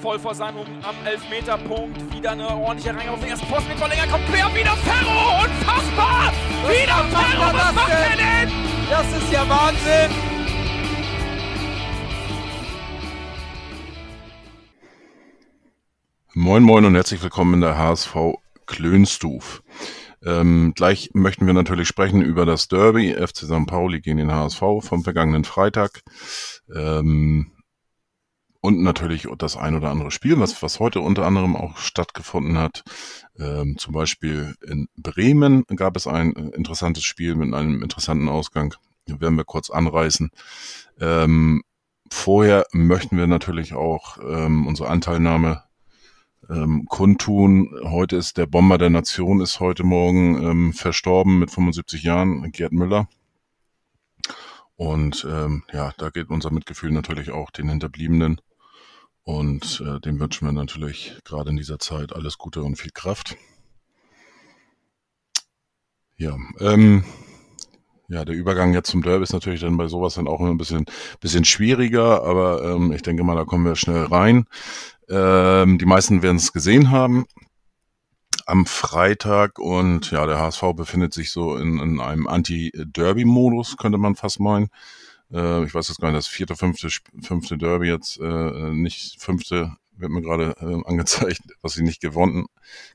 voll vor seinem am Elfmeterpunkt. Wieder eine ordentliche Reihe auf den ersten Posten mit Verlänger. Kommt quer, wieder Ferro! Unfassbar! Was wieder Ferro! Was macht er denn? Das ist ja Wahnsinn! Moin Moin und herzlich willkommen in der HSV Klönstuf. Ähm, gleich möchten wir natürlich sprechen über das Derby FC St. Pauli gegen den HSV vom vergangenen Freitag. Ähm, und natürlich das ein oder andere Spiel, was, was heute unter anderem auch stattgefunden hat. Ähm, zum Beispiel in Bremen gab es ein interessantes Spiel mit einem interessanten Ausgang. Das werden wir kurz anreißen. Ähm, vorher möchten wir natürlich auch ähm, unsere Anteilnahme ähm, kundtun. Heute ist der Bomber der Nation, ist heute Morgen ähm, verstorben mit 75 Jahren, Gerd Müller. Und ähm, ja, da geht unser Mitgefühl natürlich auch den Hinterbliebenen. Und äh, dem wünschen wir natürlich gerade in dieser Zeit alles Gute und viel Kraft. Ja, ähm, ja, der Übergang jetzt zum Derby ist natürlich dann bei sowas dann auch ein bisschen, bisschen schwieriger, aber ähm, ich denke mal, da kommen wir schnell rein. Ähm, die meisten werden es gesehen haben am Freitag und ja, der HSV befindet sich so in, in einem Anti-Derby-Modus, könnte man fast meinen. Äh, ich weiß jetzt gar nicht, das vierte, fünfte, fünfte Derby jetzt, äh, nicht fünfte, wird mir gerade äh, angezeigt, was sie nicht gewonnen,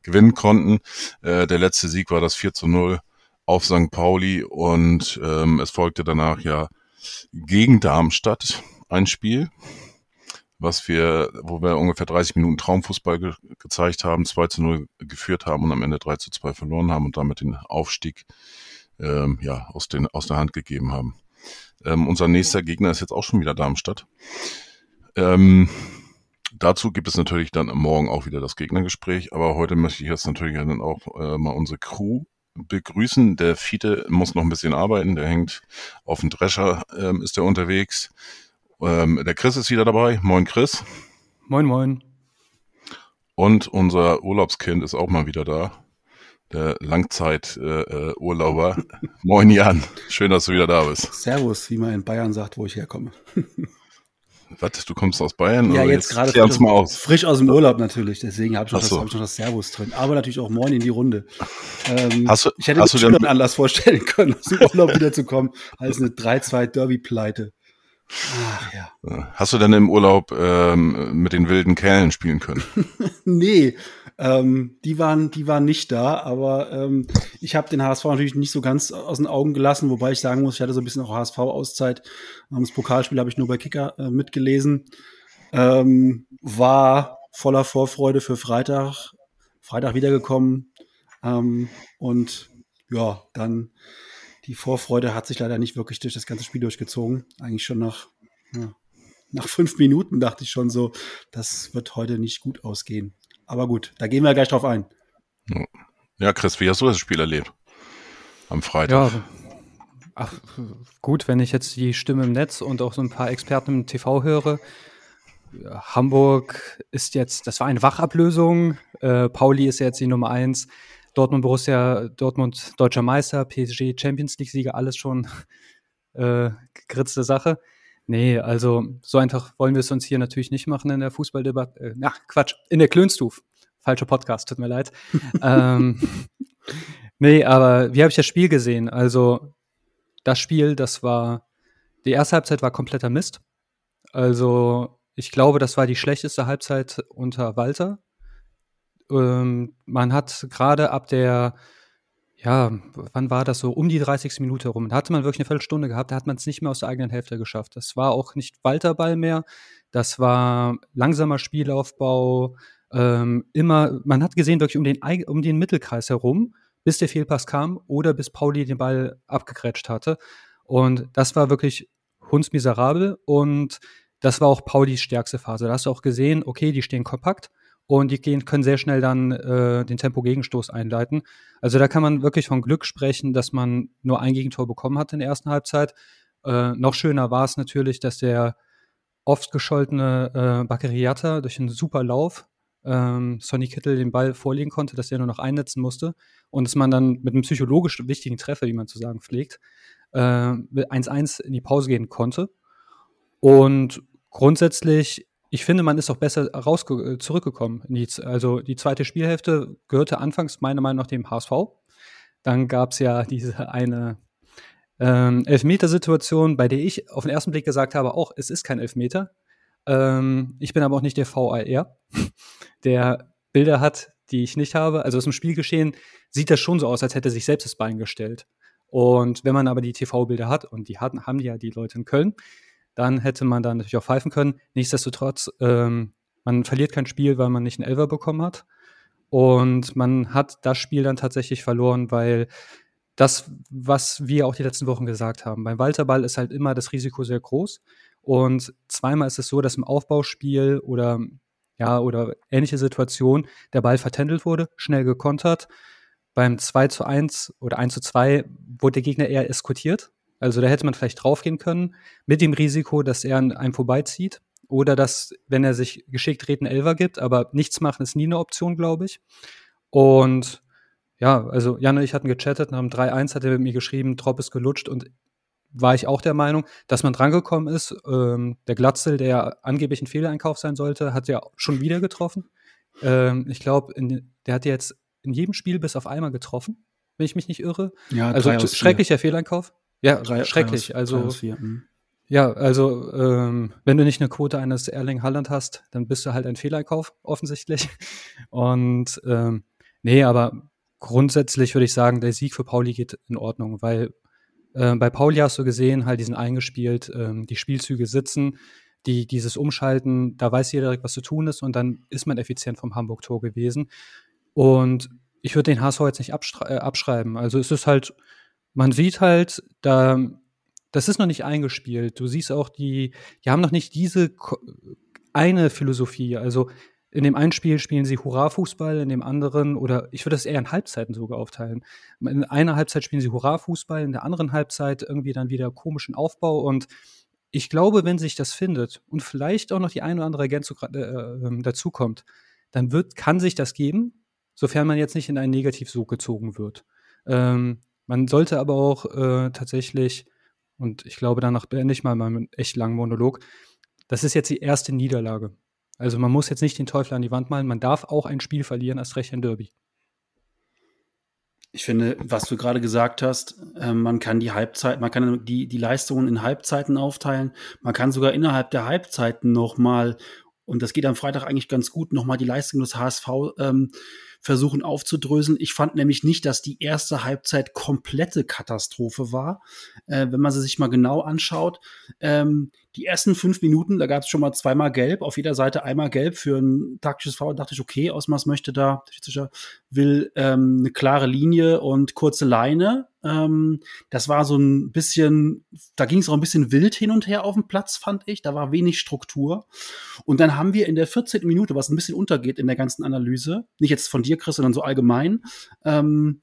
gewinnen konnten. Äh, der letzte Sieg war das 4 zu 0 auf St. Pauli und ähm, es folgte danach ja gegen Darmstadt ein Spiel, was wir, wo wir ungefähr 30 Minuten Traumfußball ge gezeigt haben, 2 zu 0 geführt haben und am Ende 3 zu 2 verloren haben und damit den Aufstieg ähm, ja, aus, den, aus der Hand gegeben haben. Ähm, unser nächster Gegner ist jetzt auch schon wieder Darmstadt. Ähm, dazu gibt es natürlich dann morgen auch wieder das Gegnergespräch, aber heute möchte ich jetzt natürlich dann auch äh, mal unsere Crew begrüßen. Der Fiete muss noch ein bisschen arbeiten, der hängt auf dem Drescher, ähm, ist er unterwegs. Ähm, der Chris ist wieder dabei. Moin Chris. Moin, moin. Und unser Urlaubskind ist auch mal wieder da der Langzeiturlauber. Äh, Moin Jan, schön, dass du wieder da bist. Servus, wie man in Bayern sagt, wo ich herkomme. Was, du kommst aus Bayern? Ja, jetzt, jetzt gerade frisch, mal aus. frisch aus dem Urlaub natürlich, deswegen habe ich, noch so. das, hab ich noch das Servus drin. Aber natürlich auch Moin in die Runde. Ähm, hast du, ich hätte mir schon einen Anlass vorstellen können, aus dem Urlaub wiederzukommen, als eine 3-2-Derby-Pleite. Ach, ja. Hast du denn im Urlaub ähm, mit den wilden Kerlen spielen können? nee, ähm, die, waren, die waren nicht da, aber ähm, ich habe den HSV natürlich nicht so ganz aus den Augen gelassen, wobei ich sagen muss, ich hatte so ein bisschen auch HSV-Auszeit. Das Pokalspiel habe ich nur bei Kicker äh, mitgelesen. Ähm, war voller Vorfreude für Freitag. Freitag wiedergekommen. Ähm, und ja, dann die Vorfreude hat sich leider nicht wirklich durch das ganze Spiel durchgezogen. Eigentlich schon nach, ja, nach fünf Minuten dachte ich schon so, das wird heute nicht gut ausgehen. Aber gut, da gehen wir gleich drauf ein. Ja, Chris, wie hast du das Spiel erlebt? Am Freitag. Ja, ach, gut, wenn ich jetzt die Stimme im Netz und auch so ein paar Experten im TV höre. Hamburg ist jetzt, das war eine Wachablösung. Äh, Pauli ist jetzt die Nummer eins. Dortmund, Borussia, Dortmund, deutscher Meister, PSG, Champions League-Sieger, alles schon äh, gegritzte Sache. Nee, also so einfach wollen wir es uns hier natürlich nicht machen in der Fußballdebatte. Äh, na, Quatsch, in der Klönstuf. Falscher Podcast, tut mir leid. ähm, nee, aber wie habe ich das Spiel gesehen? Also, das Spiel, das war, die erste Halbzeit war kompletter Mist. Also, ich glaube, das war die schlechteste Halbzeit unter Walter. Ähm, man hat gerade ab der ja, wann war das so? Um die 30. Minute rum. Da hatte man wirklich eine Viertelstunde gehabt, da hat man es nicht mehr aus der eigenen Hälfte geschafft. Das war auch nicht Walterball mehr. Das war langsamer Spielaufbau. Ähm, immer, man hat gesehen, wirklich um den, um den Mittelkreis herum, bis der Fehlpass kam oder bis Pauli den Ball abgegrätscht hatte. Und das war wirklich hundsmiserabel und das war auch Paulis stärkste Phase. Da hast du auch gesehen, okay, die stehen kompakt und die gehen, können sehr schnell dann äh, den Tempo-Gegenstoß einleiten. Also da kann man wirklich von Glück sprechen, dass man nur ein Gegentor bekommen hat in der ersten Halbzeit. Äh, noch schöner war es natürlich, dass der oft gescholtene äh, Bakariata durch einen super Lauf ähm, Sonny Kittel den Ball vorlegen konnte, dass er nur noch einnetzen musste und dass man dann mit einem psychologisch wichtigen Treffer, wie man zu sagen pflegt, äh, mit 1-1 in die Pause gehen konnte. Und grundsätzlich ich finde, man ist auch besser raus äh, zurückgekommen. also die zweite Spielhälfte gehörte anfangs meiner Meinung nach dem HSV. Dann gab es ja diese eine ähm, Elfmetersituation, bei der ich auf den ersten Blick gesagt habe, auch es ist kein Elfmeter. Ähm, ich bin aber auch nicht der VAR, der Bilder hat, die ich nicht habe. Also aus dem Spielgeschehen sieht das schon so aus, als hätte sich selbst das Bein gestellt. Und wenn man aber die TV-Bilder hat, und die hatten, haben ja die Leute in Köln, dann hätte man da natürlich auch pfeifen können. Nichtsdestotrotz, ähm, man verliert kein Spiel, weil man nicht einen Elver bekommen hat. Und man hat das Spiel dann tatsächlich verloren, weil das, was wir auch die letzten Wochen gesagt haben, beim Walterball ist halt immer das Risiko sehr groß. Und zweimal ist es so, dass im Aufbauspiel oder ja, oder ähnliche Situation der Ball vertändelt wurde, schnell gekontert. Beim 2 zu 1 oder 1 zu 2 wurde der Gegner eher eskortiert also da hätte man vielleicht draufgehen können, mit dem Risiko, dass er an einem vorbeizieht. Oder dass, wenn er sich geschickt dreht, einen Elver gibt, aber nichts machen ist nie eine Option, glaube ich. Und ja, also Jan und ich hatten gechattet, nach dem 3-1 hat er mit mir geschrieben, Trop ist gelutscht und war ich auch der Meinung, dass man drangekommen ist. Ähm, der Glatzel, der angeblich ein Fehleinkauf sein sollte, hat ja schon wieder getroffen. Ähm, ich glaube, der hat jetzt in jedem Spiel bis auf einmal getroffen, wenn ich mich nicht irre. Ja, also schrecklicher Fehleinkauf. Ja, drei, schrecklich. Aus, also, drei vier, hm. ja, also ähm, wenn du nicht eine Quote eines Erling Halland hast, dann bist du halt ein Fehleinkauf, offensichtlich. Und ähm, nee, aber grundsätzlich würde ich sagen, der Sieg für Pauli geht in Ordnung, weil äh, bei Pauli hast du gesehen, halt diesen eingespielt, ähm, die Spielzüge sitzen, die, dieses Umschalten, da weiß jeder direkt, was zu tun ist und dann ist man effizient vom Hamburg-Tor gewesen. Und ich würde den HSV jetzt nicht äh, abschreiben. Also es ist halt man sieht halt, da, das ist noch nicht eingespielt. Du siehst auch, die, die haben noch nicht diese eine Philosophie. Also in dem einen Spiel spielen sie Hurra-Fußball, in dem anderen, oder ich würde das eher in Halbzeiten sogar aufteilen. In einer Halbzeit spielen sie Hurra-Fußball, in der anderen Halbzeit irgendwie dann wieder komischen Aufbau. Und ich glaube, wenn sich das findet und vielleicht auch noch die eine oder andere Ergänzung äh, äh, dazukommt, dann wird, kann sich das geben, sofern man jetzt nicht in einen Negativsog gezogen wird. Ähm, man sollte aber auch äh, tatsächlich, und ich glaube, danach beende ich mal meinen echt langen Monolog, das ist jetzt die erste Niederlage. Also man muss jetzt nicht den Teufel an die Wand malen, man darf auch ein Spiel verlieren, als recht ein Derby. Ich finde, was du gerade gesagt hast, äh, man kann die Halbzeit, man kann die, die Leistungen in Halbzeiten aufteilen. Man kann sogar innerhalb der Halbzeiten nochmal, und das geht am Freitag eigentlich ganz gut, nochmal die Leistung des HSV ähm, versuchen aufzudröseln. Ich fand nämlich nicht, dass die erste Halbzeit komplette Katastrophe war. Äh, wenn man sie sich mal genau anschaut, ähm, die ersten fünf Minuten, da gab es schon mal zweimal gelb, auf jeder Seite einmal gelb für ein taktisches Foul. dachte ich, okay, Osmas möchte da, will ähm, eine klare Linie und kurze Leine. Ähm, das war so ein bisschen, da ging es auch ein bisschen wild hin und her auf dem Platz, fand ich. Da war wenig Struktur. Und dann haben wir in der 14. Minute, was ein bisschen untergeht in der ganzen Analyse, nicht jetzt von dir, Chris, sondern so allgemein, ähm,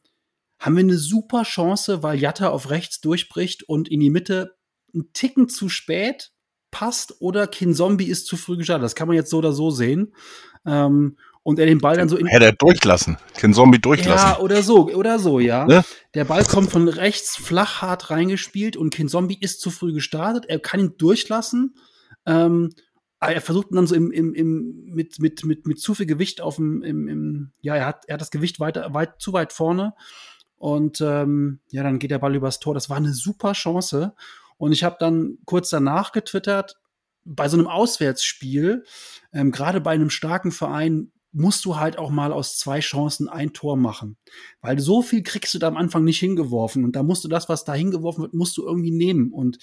haben wir eine super Chance, weil Jatta auf rechts durchbricht und in die Mitte einen Ticken zu spät passt oder Kin Zombie ist zu früh gestartet. Das kann man jetzt so oder so sehen. Ähm, und er den Ball dann so in. Hätte er durchlassen. Kin Zombie durchlassen. Ja, oder so, oder so, ja. Ne? Der Ball kommt von rechts flach hart reingespielt und Kin Zombie ist zu früh gestartet. Er kann ihn durchlassen. Ähm, er versucht dann so im, im, im, mit, mit, mit, mit zu viel Gewicht auf dem, im, im, ja, er hat, er hat das Gewicht weiter, weit, zu weit vorne. Und ähm, ja, dann geht der Ball übers Tor. Das war eine super Chance. Und ich habe dann kurz danach getwittert, bei so einem Auswärtsspiel, ähm, gerade bei einem starken Verein, musst du halt auch mal aus zwei Chancen ein Tor machen. Weil so viel kriegst du da am Anfang nicht hingeworfen. Und da musst du das, was da hingeworfen wird, musst du irgendwie nehmen. Und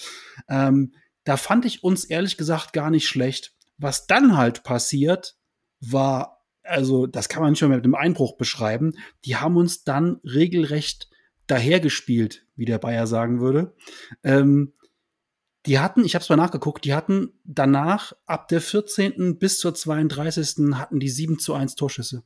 ähm, da fand ich uns ehrlich gesagt gar nicht schlecht. Was dann halt passiert, war, also das kann man nicht mehr mit einem Einbruch beschreiben. Die haben uns dann regelrecht dahergespielt, wie der Bayer sagen würde. Ähm, die hatten, ich habe es mal nachgeguckt, die hatten danach ab der 14. bis zur 32. hatten die 7 zu 1 Torschüsse.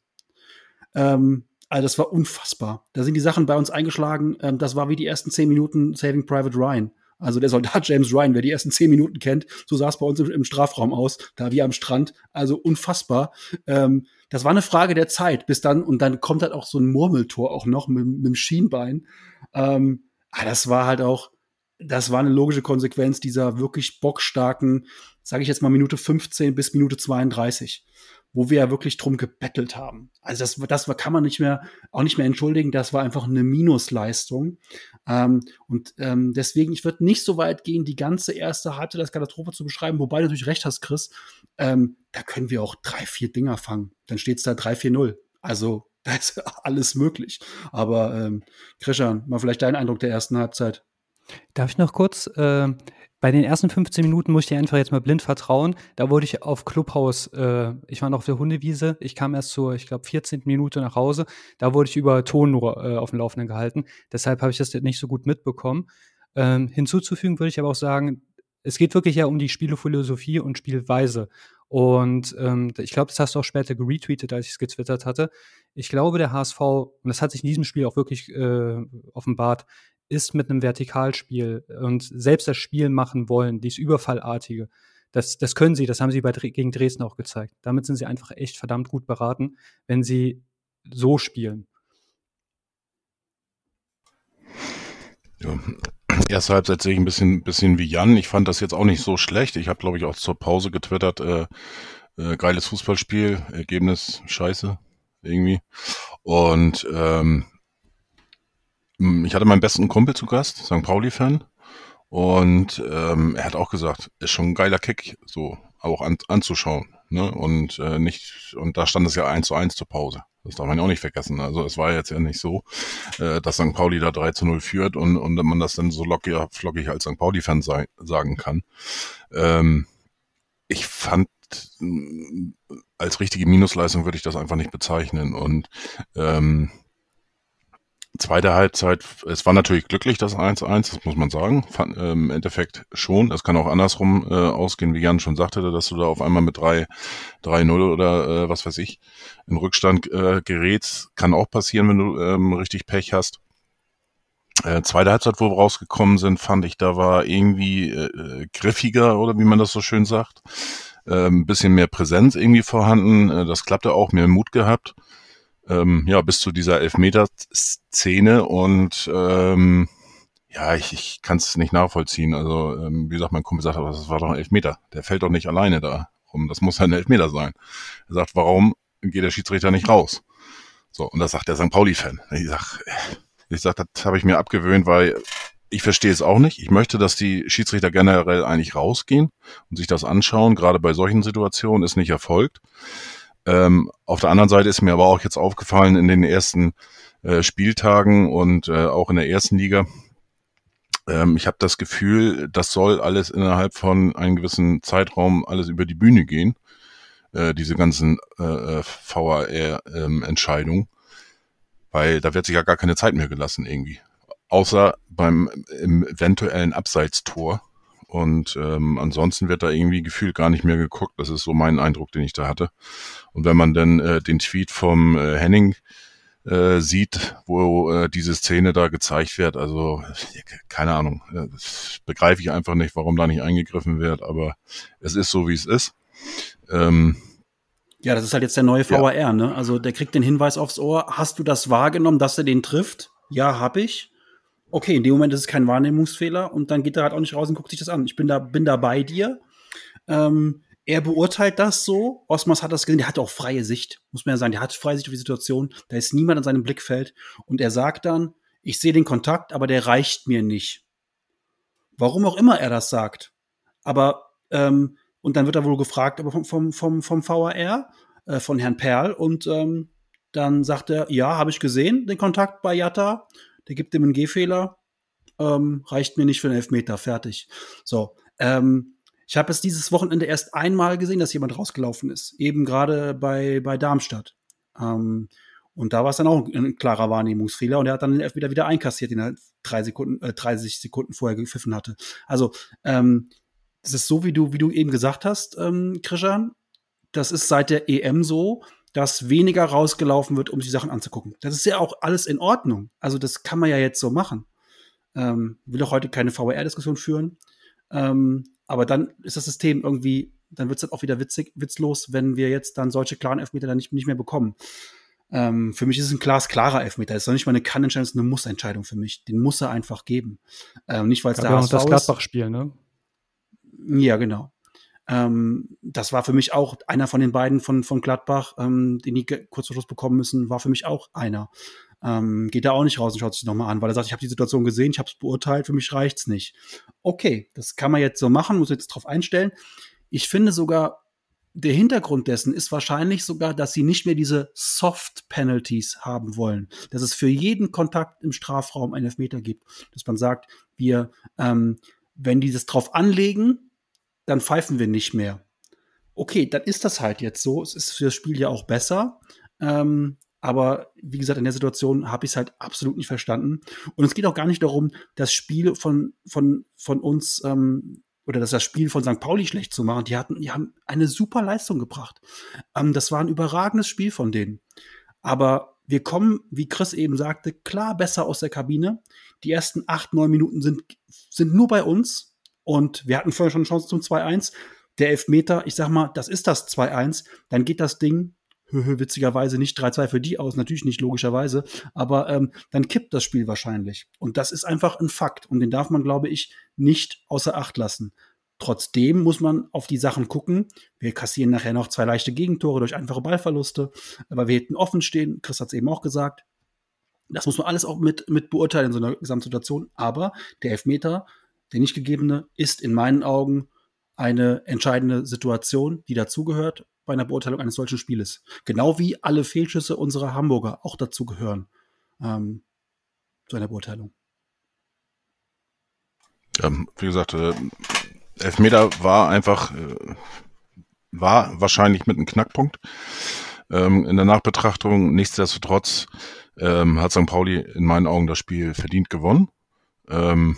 Ähm, also das war unfassbar. Da sind die Sachen bei uns eingeschlagen. Ähm, das war wie die ersten 10 Minuten Saving Private Ryan. Also der Soldat James Ryan, wer die ersten 10 Minuten kennt, so sah es bei uns im, im, Strafraum aus, da wie am Strand. Also unfassbar. Ähm, das war eine Frage der Zeit, bis dann, und dann kommt halt auch so ein Murmeltor auch noch mit, mit dem Schienbein. Ähm, ah, das war halt auch, das war eine logische Konsequenz dieser wirklich bockstarken, sage ich jetzt mal Minute 15 bis Minute 32 wo wir ja wirklich drum gebettelt haben. Also das, das kann man nicht mehr, auch nicht mehr entschuldigen. Das war einfach eine Minusleistung. Ähm, und ähm, deswegen, ich würde nicht so weit gehen, die ganze erste Halbzeit als Katastrophe zu beschreiben, wobei du natürlich recht hast, Chris. Ähm, da können wir auch drei, vier Dinger fangen. Dann steht es da 3-4-0. Also da ist alles möglich. Aber ähm, Christian, mal vielleicht dein Eindruck der ersten Halbzeit. Darf ich noch kurz? Äh, bei den ersten 15 Minuten musste ich einfach jetzt mal blind vertrauen. Da wurde ich auf Clubhaus, äh, ich war noch auf der Hundewiese, ich kam erst zur, ich glaube, 14. Minute nach Hause. Da wurde ich über Ton nur äh, auf dem Laufenden gehalten. Deshalb habe ich das nicht so gut mitbekommen. Ähm, hinzuzufügen würde ich aber auch sagen, es geht wirklich ja um die Spielephilosophie und Spielweise. Und ähm, ich glaube, das hast du auch später geretweetet, als ich es getwittert hatte. Ich glaube, der HSV, und das hat sich in diesem Spiel auch wirklich äh, offenbart, ist mit einem Vertikalspiel und selbst das Spiel machen wollen, dieses Überfallartige, das, das können sie, das haben sie bei, gegen Dresden auch gezeigt. Damit sind sie einfach echt verdammt gut beraten, wenn sie so spielen. Ja. Erste Halbzeit sehe ich ein bisschen, bisschen wie Jan. Ich fand das jetzt auch nicht so schlecht. Ich habe, glaube ich, auch zur Pause getwittert, äh, äh, geiles Fußballspiel, Ergebnis scheiße, irgendwie. Und ähm, hm, ich hatte meinen besten Kumpel zu Gast, St. Pauli-Fan. Und ähm, er hat auch gesagt, ist schon ein geiler Kick, so auch an, anzuschauen. Ne? Und äh, nicht, und da stand es ja eins zu eins zur Pause. Das darf man ja auch nicht vergessen. Also es war jetzt ja nicht so, äh, dass St. Pauli da 3 zu 0 führt und, und man das dann so lockig, flockig als St. Pauli-Fan sagen kann. Ähm, ich fand als richtige Minusleistung würde ich das einfach nicht bezeichnen. Und ähm, Zweite Halbzeit, es war natürlich glücklich, das 1-1, das muss man sagen. Fand, äh, Im Endeffekt schon. Das kann auch andersrum äh, ausgehen, wie Jan schon sagte, dass du da auf einmal mit 3-0 oder äh, was weiß ich in Rückstand äh, gerätst. Kann auch passieren, wenn du ähm, richtig Pech hast. Äh, zweite Halbzeit, wo wir rausgekommen sind, fand ich, da war irgendwie äh, griffiger oder wie man das so schön sagt. Äh, ein bisschen mehr Präsenz irgendwie vorhanden. Äh, das klappte auch, mehr Mut gehabt ähm, ja, bis zu dieser Elfmeter-Szene und ähm, ja, ich, ich kann es nicht nachvollziehen. Also, ähm, wie gesagt, mein Kumpel sagt, aber das war doch ein Elfmeter. Der fällt doch nicht alleine da rum. Das muss ein Elfmeter sein. Er sagt, warum geht der Schiedsrichter nicht raus? So, und das sagt der St. Pauli-Fan. Ich sag, ich sag, das habe ich mir abgewöhnt, weil ich verstehe es auch nicht. Ich möchte, dass die Schiedsrichter generell eigentlich rausgehen und sich das anschauen. Gerade bei solchen Situationen ist nicht erfolgt. Ähm, auf der anderen Seite ist mir aber auch jetzt aufgefallen in den ersten äh, Spieltagen und äh, auch in der ersten Liga, ähm, ich habe das Gefühl, das soll alles innerhalb von einem gewissen Zeitraum alles über die Bühne gehen, äh, diese ganzen äh, äh VAR-Entscheidungen, ähm, weil da wird sich ja gar keine Zeit mehr gelassen irgendwie. Außer beim eventuellen Abseitstor und ähm, ansonsten wird da irgendwie gefühlt gar nicht mehr geguckt. Das ist so mein Eindruck, den ich da hatte. Und wenn man dann äh, den Tweet vom äh, Henning äh, sieht, wo äh, diese Szene da gezeigt wird, also keine Ahnung, äh, begreife ich einfach nicht, warum da nicht eingegriffen wird, aber es ist so, wie es ist. Ähm, ja, das ist halt jetzt der neue VAR, ja. ne? Also der kriegt den Hinweis aufs Ohr. Hast du das wahrgenommen, dass er den trifft? Ja, hab ich okay, in dem Moment ist es kein Wahrnehmungsfehler und dann geht er halt auch nicht raus und guckt sich das an. Ich bin da, bin da bei dir. Ähm, er beurteilt das so. Osmas hat das gesehen, der hat auch freie Sicht, muss man ja sagen. Der hat freie Sicht auf die Situation. Da ist niemand an seinem Blickfeld. Und er sagt dann, ich sehe den Kontakt, aber der reicht mir nicht. Warum auch immer er das sagt. Aber, ähm, und dann wird er wohl gefragt, aber vom, vom, vom, vom VAR, äh, von Herrn Perl, und ähm, dann sagt er, ja, habe ich gesehen, den Kontakt bei Jatta der gibt ihm einen Gehfehler, ähm, reicht mir nicht für einen Elfmeter, fertig. So, ähm, ich habe es dieses Wochenende erst einmal gesehen, dass jemand rausgelaufen ist, eben gerade bei, bei Darmstadt. Ähm, und da war es dann auch ein klarer Wahrnehmungsfehler und er hat dann den Elfmeter wieder einkassiert, den er drei Sekunden, äh, 30 Sekunden vorher gepfiffen hatte. Also, ähm, das ist so, wie du, wie du eben gesagt hast, ähm, Christian. Das ist seit der EM so dass weniger rausgelaufen wird, um sich Sachen anzugucken. Das ist ja auch alles in Ordnung. Also das kann man ja jetzt so machen. Ähm, will auch heute keine VR-Diskussion führen. Ähm, aber dann ist das System irgendwie, dann wird es dann auch wieder witzig, witzlos, wenn wir jetzt dann solche klaren Elfmeter dann nicht, nicht mehr bekommen. Ähm, für mich ist es ein glasklarer Elfmeter. Das ist doch nicht mal eine Kannentscheidung, es ist eine Mussentscheidung für mich. Den muss er einfach geben. Ähm, nicht, weil es der HSV das Gladbach-Spiel, ne? Ja, genau. Ähm, das war für mich auch einer von den beiden von, von Gladbach, ähm, den die kurz vor Schluss bekommen müssen, war für mich auch einer. Ähm, geht da auch nicht raus und schaut sich nochmal an, weil er sagt, ich habe die Situation gesehen, ich habe es beurteilt, für mich reicht's nicht. Okay, das kann man jetzt so machen, muss jetzt drauf einstellen. Ich finde sogar, der Hintergrund dessen ist wahrscheinlich sogar, dass sie nicht mehr diese Soft Penalties haben wollen. Dass es für jeden Kontakt im Strafraum einen Elfmeter gibt. Dass man sagt, wir, ähm, wenn die das drauf anlegen, dann pfeifen wir nicht mehr. Okay, dann ist das halt jetzt so. Es ist für das Spiel ja auch besser. Ähm, aber wie gesagt, in der Situation habe ich es halt absolut nicht verstanden. Und es geht auch gar nicht darum, das Spiel von, von, von uns ähm, oder das, Spiel von St. Pauli schlecht zu machen. Die hatten, die haben eine super Leistung gebracht. Ähm, das war ein überragendes Spiel von denen. Aber wir kommen, wie Chris eben sagte, klar besser aus der Kabine. Die ersten acht, neun Minuten sind, sind nur bei uns. Und wir hatten vorher schon Chance zum 2-1. Der Elfmeter, ich sag mal, das ist das 2-1. Dann geht das Ding witzigerweise nicht 3-2 für die aus, natürlich nicht logischerweise, aber ähm, dann kippt das Spiel wahrscheinlich. Und das ist einfach ein Fakt und den darf man, glaube ich, nicht außer Acht lassen. Trotzdem muss man auf die Sachen gucken. Wir kassieren nachher noch zwei leichte Gegentore durch einfache Ballverluste, aber wir hätten offen stehen. Chris hat es eben auch gesagt. Das muss man alles auch mit, mit beurteilen in so einer Gesamtsituation. Aber der Elfmeter der nicht gegebene ist in meinen Augen eine entscheidende Situation, die dazugehört bei einer Beurteilung eines solchen Spieles. Genau wie alle Fehlschüsse unserer Hamburger auch dazugehören ähm, zu einer Beurteilung. Ja, wie gesagt, äh, Elfmeter war einfach, äh, war wahrscheinlich mit einem Knackpunkt. Ähm, in der Nachbetrachtung, nichtsdestotrotz, ähm, hat St. Pauli in meinen Augen das Spiel verdient gewonnen. Ähm,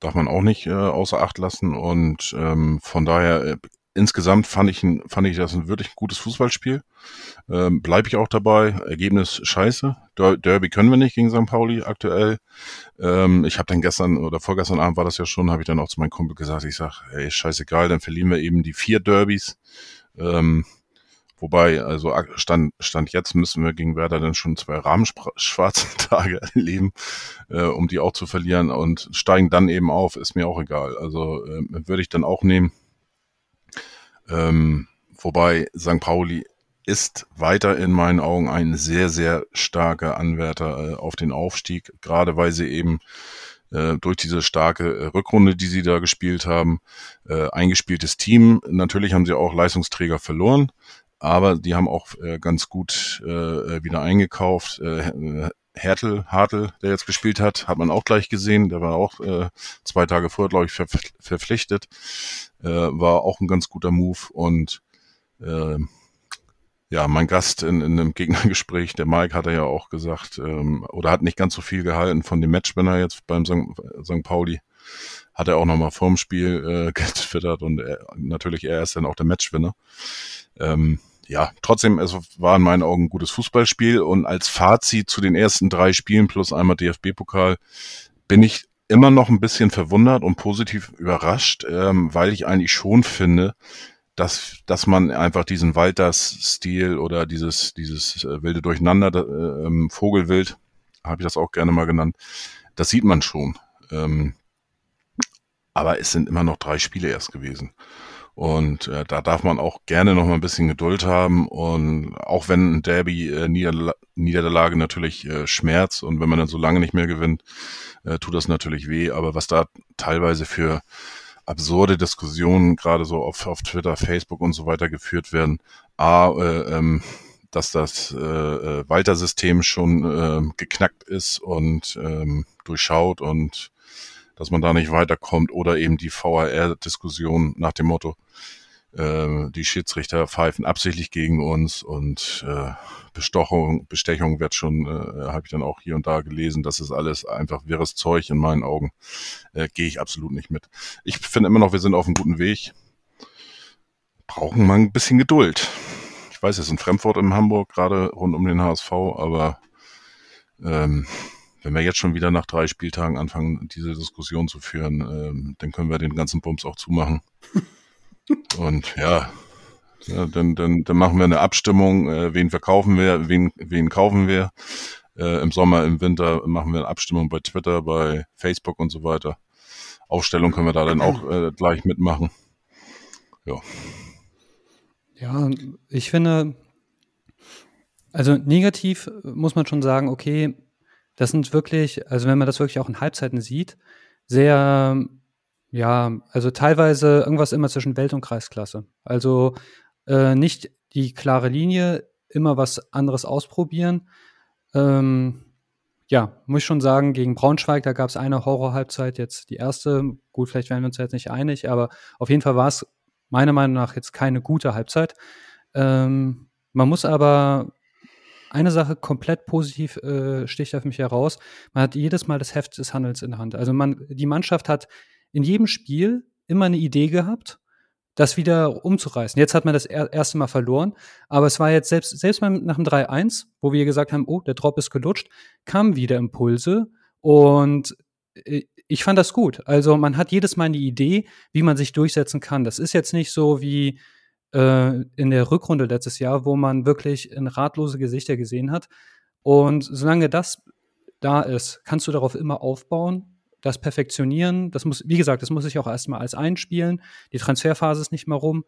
darf man auch nicht äh, außer Acht lassen. Und ähm, von daher, äh, insgesamt fand ich, fand ich das ein wirklich gutes Fußballspiel. Ähm, Bleibe ich auch dabei. Ergebnis scheiße. Derby können wir nicht gegen St. Pauli aktuell. Ähm, ich habe dann gestern oder vorgestern Abend war das ja schon, habe ich dann auch zu meinem Kumpel gesagt, ich sag, ey, scheißegal, dann verlieren wir eben die vier Derbys. Ähm, Wobei, also Stand, Stand jetzt müssen wir gegen Werder dann schon zwei rahmenschwarze Tage erleben, äh, um die auch zu verlieren und steigen dann eben auf, ist mir auch egal. Also äh, würde ich dann auch nehmen. Ähm, wobei St. Pauli ist weiter in meinen Augen ein sehr, sehr starker Anwärter äh, auf den Aufstieg, gerade weil sie eben äh, durch diese starke äh, Rückrunde, die sie da gespielt haben, äh, eingespieltes Team. Natürlich haben sie auch Leistungsträger verloren, aber die haben auch äh, ganz gut äh, äh wieder eingekauft. Äh, Hertel, Hartel, der jetzt gespielt hat, hat man auch gleich gesehen. Der war auch äh, zwei Tage vorher, glaube ich, ver verpflichtet. Äh, war auch ein ganz guter Move. Und äh, ja, mein Gast in, in einem Gegnergespräch, der Mike, hat er ja auch gesagt, ähm, oder hat nicht ganz so viel gehalten von dem Matchwinner jetzt beim St. Pauli. Hat er auch nochmal vorm Spiel äh, getwittert und er, natürlich er ist dann auch der Matchwinner. Ähm, ja, trotzdem, es war in meinen Augen ein gutes Fußballspiel und als Fazit zu den ersten drei Spielen plus einmal DFB-Pokal bin ich immer noch ein bisschen verwundert und positiv überrascht, ähm, weil ich eigentlich schon finde, dass, dass man einfach diesen Walters-Stil oder dieses, dieses äh, wilde Durcheinander, äh, ähm, Vogelwild, habe ich das auch gerne mal genannt, das sieht man schon. Ähm, aber es sind immer noch drei Spiele erst gewesen. Und äh, da darf man auch gerne noch mal ein bisschen Geduld haben. Und auch wenn ein Derby äh, Niederla Niederlage natürlich äh, schmerzt und wenn man dann so lange nicht mehr gewinnt, äh, tut das natürlich weh. Aber was da teilweise für absurde Diskussionen gerade so auf, auf Twitter, Facebook und so weiter geführt werden. A, äh, ähm, dass das äh, äh Walter-System schon äh, geknackt ist und ähm, durchschaut und dass man da nicht weiterkommt oder eben die VAR-Diskussion nach dem Motto, äh, die Schiedsrichter pfeifen absichtlich gegen uns und äh, Bestochung, Bestechung wird schon, äh, habe ich dann auch hier und da gelesen, das ist alles einfach wirres Zeug in meinen Augen. Äh, Gehe ich absolut nicht mit. Ich finde immer noch, wir sind auf einem guten Weg. Brauchen mal ein bisschen Geduld. Ich weiß, es ist ein Fremdwort in Hamburg, gerade rund um den HSV, aber ähm, wenn wir jetzt schon wieder nach drei Spieltagen anfangen, diese Diskussion zu führen, ähm, dann können wir den ganzen Bums auch zumachen. Und ja, Ja, dann, dann, dann machen wir eine Abstimmung, äh, wen verkaufen wir, wen, wen kaufen wir. Äh, Im Sommer, im Winter machen wir eine Abstimmung bei Twitter, bei Facebook und so weiter. Aufstellung können wir da dann auch äh, gleich mitmachen. Ja. Ja, ich finde, also negativ muss man schon sagen, okay, das sind wirklich, also wenn man das wirklich auch in Halbzeiten sieht, sehr, ja, also teilweise irgendwas immer zwischen Welt- und Kreisklasse. Also äh, nicht die klare Linie, immer was anderes ausprobieren. Ähm, ja, muss ich schon sagen, gegen Braunschweig, da gab es eine Horror-Halbzeit, jetzt die erste. Gut, vielleicht werden wir uns jetzt nicht einig, aber auf jeden Fall war es meiner Meinung nach jetzt keine gute Halbzeit. Ähm, man muss aber eine Sache komplett positiv äh, sticht auf mich heraus. Man hat jedes Mal das Heft des Handels in der Hand. Also man, die Mannschaft hat in jedem Spiel immer eine Idee gehabt, das wieder umzureißen. Jetzt hat man das er erste Mal verloren, aber es war jetzt selbst, selbst nach dem 3-1, wo wir gesagt haben, oh, der Drop ist gelutscht, kamen wieder Impulse und äh, ich fand das gut. Also man hat jedes Mal eine Idee, wie man sich durchsetzen kann. Das ist jetzt nicht so wie äh, in der Rückrunde letztes Jahr, wo man wirklich in ratlose Gesichter gesehen hat. Und solange das da ist, kannst du darauf immer aufbauen, das perfektionieren. Das muss, wie gesagt, das muss ich auch erstmal als einspielen. Die Transferphase ist nicht mehr rum.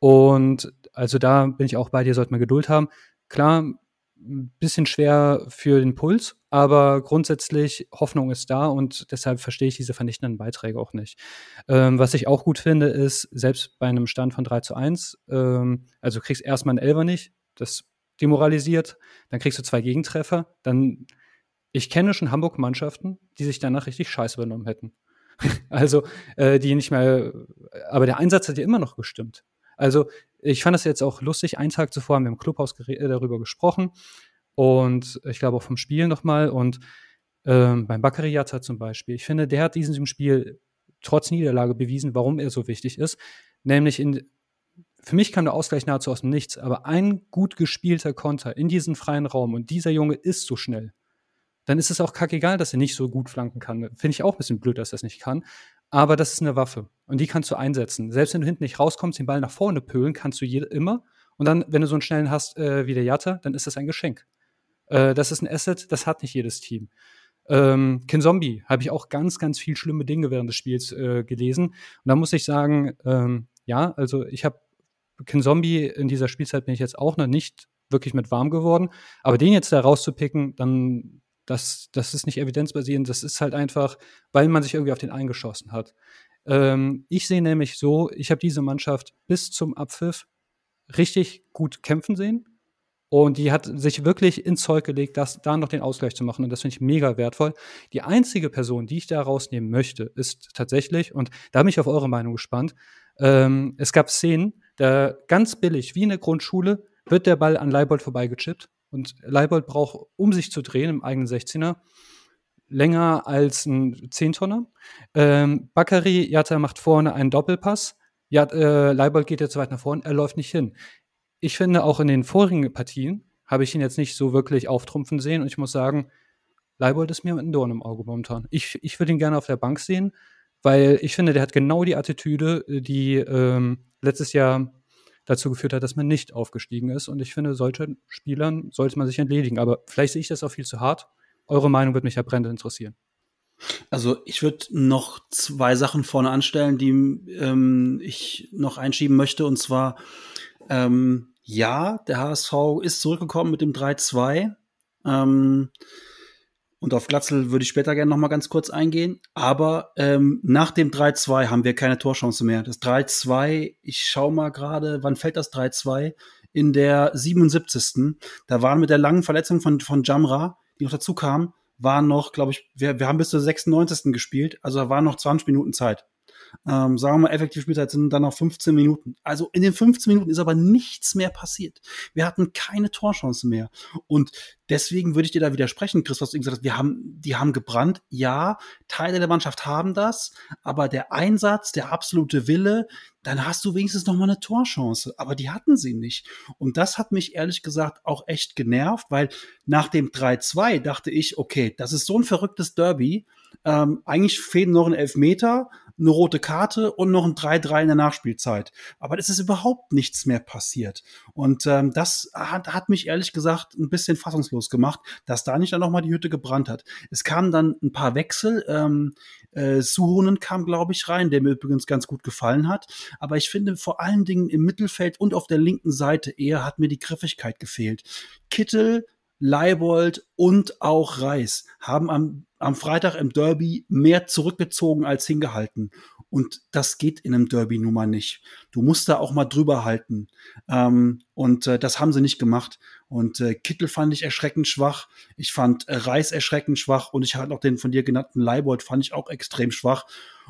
Und also da bin ich auch bei dir, sollte man Geduld haben. Klar, ein bisschen schwer für den Puls, aber grundsätzlich Hoffnung ist da und deshalb verstehe ich diese vernichtenden Beiträge auch nicht. Ähm, was ich auch gut finde, ist, selbst bei einem Stand von 3 zu 1, ähm, also du kriegst erstmal einen Elfer nicht, das demoralisiert, dann kriegst du zwei Gegentreffer, dann, ich kenne schon Hamburg-Mannschaften, die sich danach richtig scheiße übernommen hätten. also, äh, die nicht mehr, aber der Einsatz hat ja immer noch gestimmt. Also, ich fand das jetzt auch lustig. Einen Tag zuvor haben wir im Clubhaus äh, darüber gesprochen und ich glaube auch vom Spiel nochmal. Und ähm, beim Bakariata zum Beispiel, ich finde, der hat diesem Spiel trotz Niederlage bewiesen, warum er so wichtig ist. Nämlich in, für mich kam der Ausgleich nahezu aus dem Nichts, aber ein gut gespielter Konter in diesen freien Raum und dieser Junge ist so schnell, dann ist es auch kackegal, dass er nicht so gut flanken kann. Finde ich auch ein bisschen blöd, dass er das nicht kann. Aber das ist eine Waffe und die kannst du einsetzen. Selbst wenn du hinten nicht rauskommst, den Ball nach vorne pölen, kannst du jede, immer. Und dann, wenn du so einen schnellen hast äh, wie der Jatta, dann ist das ein Geschenk. Äh, das ist ein Asset, das hat nicht jedes Team. Ähm, Zombie habe ich auch ganz, ganz viel schlimme Dinge während des Spiels äh, gelesen. Und da muss ich sagen, ähm, ja, also ich habe Zombie in dieser Spielzeit bin ich jetzt auch noch nicht wirklich mit warm geworden. Aber den jetzt da rauszupicken, dann das, das ist nicht evidenzbasierend, das ist halt einfach, weil man sich irgendwie auf den eingeschossen hat. Ähm, ich sehe nämlich so, ich habe diese Mannschaft bis zum Abpfiff richtig gut kämpfen sehen. Und die hat sich wirklich ins Zeug gelegt, das, da noch den Ausgleich zu machen. Und das finde ich mega wertvoll. Die einzige Person, die ich da rausnehmen möchte, ist tatsächlich, und da bin ich auf eure Meinung gespannt, ähm, es gab Szenen, da ganz billig, wie in der Grundschule, wird der Ball an Leibold vorbeigechippt und Leibold braucht, um sich zu drehen im eigenen 16er, länger als ein Zehntonner. Ähm, Bakary, Jatta macht vorne einen Doppelpass. Ja, äh, Leibold geht jetzt weit nach vorne, er läuft nicht hin. Ich finde, auch in den vorigen Partien habe ich ihn jetzt nicht so wirklich auftrumpfen sehen und ich muss sagen, Leibold ist mir mit einem Dorn im Auge momentan. Ich, ich würde ihn gerne auf der Bank sehen, weil ich finde, der hat genau die Attitüde, die ähm, letztes Jahr dazu geführt hat, dass man nicht aufgestiegen ist. Und ich finde, solchen Spielern sollte man sich entledigen. Aber vielleicht sehe ich das auch viel zu hart. Eure Meinung würde mich ja brennend interessieren. Also ich würde noch zwei Sachen vorne anstellen, die ähm, ich noch einschieben möchte. Und zwar, ähm, ja, der HSV ist zurückgekommen mit dem 3-2. Ähm, und auf Glatzel würde ich später gerne noch mal ganz kurz eingehen. Aber ähm, nach dem 3-2 haben wir keine Torchance mehr. Das 3-2, ich schaue mal gerade, wann fällt das 3-2? In der 77. Da waren mit der langen Verletzung von, von Jamra, die noch dazu kam, waren noch, glaube ich, wir, wir haben bis zur 96. gespielt, also da waren noch 20 Minuten Zeit. Ähm, sagen wir mal, effektiv Spielzeit sind dann noch 15 Minuten. Also in den 15 Minuten ist aber nichts mehr passiert. Wir hatten keine Torchance mehr. Und deswegen würde ich dir da widersprechen, Chris, was du gesagt hast. Wir haben, die haben gebrannt. Ja, Teile der Mannschaft haben das, aber der Einsatz, der absolute Wille, dann hast du wenigstens noch mal eine Torchance. Aber die hatten sie nicht. Und das hat mich ehrlich gesagt auch echt genervt, weil nach dem 3-2 dachte ich, okay, das ist so ein verrücktes Derby. Ähm, eigentlich fehlen noch ein Elfmeter eine rote Karte und noch ein 3-3 in der Nachspielzeit. Aber es ist überhaupt nichts mehr passiert. Und ähm, das hat, hat mich ehrlich gesagt ein bisschen fassungslos gemacht, dass da nicht dann nochmal die Hütte gebrannt hat. Es kamen dann ein paar Wechsel. Ähm, äh, Suhonen kam, glaube ich, rein, der mir übrigens ganz gut gefallen hat. Aber ich finde vor allen Dingen im Mittelfeld und auf der linken Seite eher hat mir die Griffigkeit gefehlt. Kittel, Leibold und auch Reis haben am, am Freitag im Derby mehr zurückgezogen als hingehalten. Und das geht in einem Derby nun mal nicht. Du musst da auch mal drüber halten. Ähm, und äh, das haben sie nicht gemacht. Und äh, Kittel fand ich erschreckend schwach. Ich fand äh, Reis erschreckend schwach. Und ich hatte noch den von dir genannten Leibold, fand ich auch extrem schwach.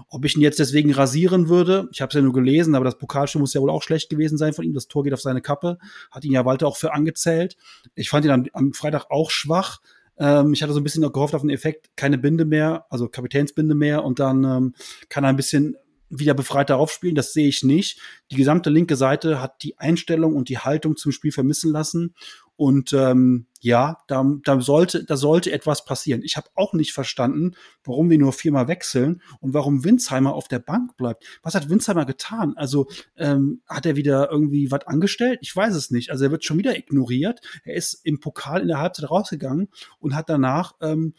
Ob ich ihn jetzt deswegen rasieren würde, ich habe es ja nur gelesen, aber das Pokalspiel muss ja wohl auch schlecht gewesen sein von ihm. Das Tor geht auf seine Kappe. Hat ihn ja Walter auch für angezählt. Ich fand ihn am, am Freitag auch schwach. Ähm, ich hatte so ein bisschen gehofft auf den Effekt, keine Binde mehr, also Kapitänsbinde mehr und dann ähm, kann er ein bisschen wieder befreit darauf spielen. Das sehe ich nicht. Die gesamte linke Seite hat die Einstellung und die Haltung zum Spiel vermissen lassen. Und ähm, ja, da, da, sollte, da sollte etwas passieren. Ich habe auch nicht verstanden, warum wir nur viermal wechseln und warum Winsheimer auf der Bank bleibt. Was hat Winsheimer getan? Also ähm, hat er wieder irgendwie was angestellt? Ich weiß es nicht. Also er wird schon wieder ignoriert. Er ist im Pokal in der Halbzeit rausgegangen und hat danach ähm,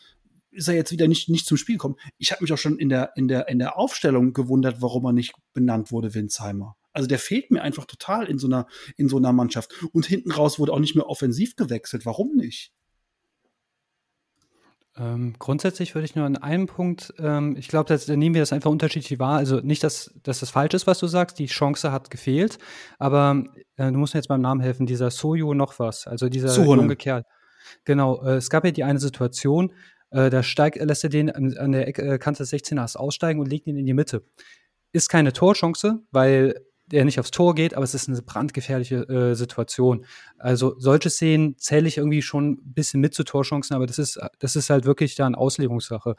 ist er jetzt wieder nicht, nicht zum Spiel gekommen. Ich habe mich auch schon in der, in, der, in der Aufstellung gewundert, warum er nicht benannt wurde, Winsheimer. Also der fehlt mir einfach total in so einer, in so einer Mannschaft. Und hinten raus wurde auch nicht mehr offensiv gewechselt. Warum nicht? Ähm, grundsätzlich würde ich nur an einem Punkt, ähm, ich glaube, da nehmen wir das einfach unterschiedlich wahr. Also nicht, dass, dass das falsch ist, was du sagst, die Chance hat gefehlt, aber äh, du musst mir jetzt beim Namen helfen, dieser Soju noch was, also dieser junge Kerl. Genau, äh, es gab ja die eine Situation, äh, da steigt, lässt er den an, an der Ecke, äh, Kante des 16ers aussteigen und legt ihn in die Mitte. Ist keine Torchance, weil der nicht aufs Tor geht, aber es ist eine brandgefährliche äh, Situation. Also solche Szenen zähle ich irgendwie schon ein bisschen mit zu Torchancen, aber das ist, das ist halt wirklich da eine Auslegungssache.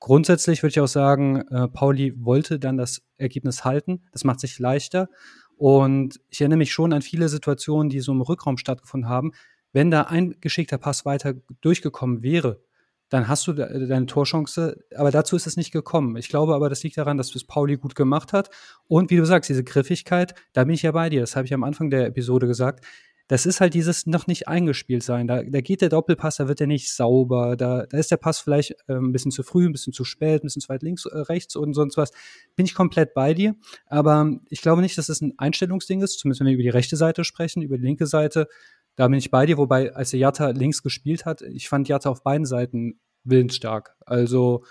Grundsätzlich würde ich auch sagen, äh, Pauli wollte dann das Ergebnis halten. Das macht sich leichter. Und ich erinnere mich schon an viele Situationen, die so im Rückraum stattgefunden haben. Wenn da ein geschickter Pass weiter durchgekommen wäre, dann hast du deine Torchance. Aber dazu ist es nicht gekommen. Ich glaube aber, das liegt daran, dass es Pauli gut gemacht hat. Und wie du sagst, diese Griffigkeit, da bin ich ja bei dir. Das habe ich am Anfang der Episode gesagt. Das ist halt dieses noch nicht eingespielt sein. Da, da geht der Doppelpass, da wird der nicht sauber. Da, da ist der Pass vielleicht äh, ein bisschen zu früh, ein bisschen zu spät, ein bisschen zu weit links, äh, rechts und sonst was. Bin ich komplett bei dir. Aber ich glaube nicht, dass es ein Einstellungsding ist, zumindest wenn wir über die rechte Seite sprechen, über die linke Seite da bin ich bei dir, wobei, als der Jatta links gespielt hat, ich fand Jatta auf beiden Seiten willensstark. Also,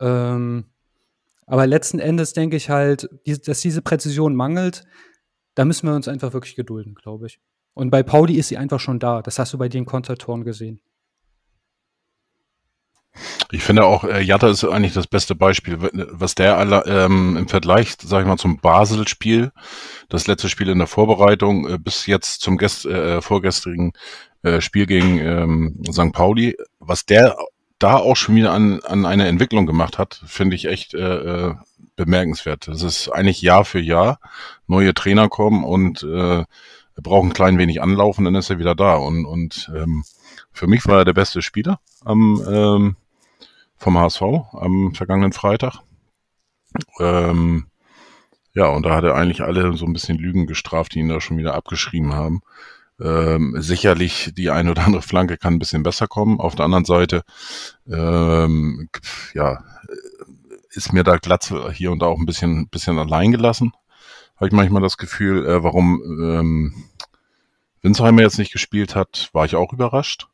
ähm, aber letzten Endes denke ich halt, dass diese Präzision mangelt. Da müssen wir uns einfach wirklich gedulden, glaube ich. Und bei Pauli ist sie einfach schon da. Das hast du bei den Kontertoren gesehen. Ich finde auch, äh, Jatta ist eigentlich das beste Beispiel, was der alle, ähm, im Vergleich, sag ich mal, zum Basel-Spiel, das letzte Spiel in der Vorbereitung, äh, bis jetzt zum gest äh, vorgestrigen äh, Spiel gegen ähm, St. Pauli, was der da auch schon wieder an, an eine Entwicklung gemacht hat, finde ich echt äh, äh bemerkenswert. Das ist eigentlich Jahr für Jahr neue Trainer kommen und äh, brauchen ein klein wenig anlaufen, dann ist er wieder da. Und, und ähm, für mich war er der beste Spieler am ähm, vom HSV am vergangenen Freitag. Ähm, ja, und da hat er eigentlich alle so ein bisschen Lügen gestraft, die ihn da schon wieder abgeschrieben haben. Ähm, sicherlich die eine oder andere Flanke kann ein bisschen besser kommen. Auf der anderen Seite, ähm, ja, ist mir da Glatze hier und da auch ein bisschen, bisschen allein gelassen. Habe ich manchmal das Gefühl, äh, warum ähm, Winsheimer jetzt nicht gespielt hat, war ich auch überrascht.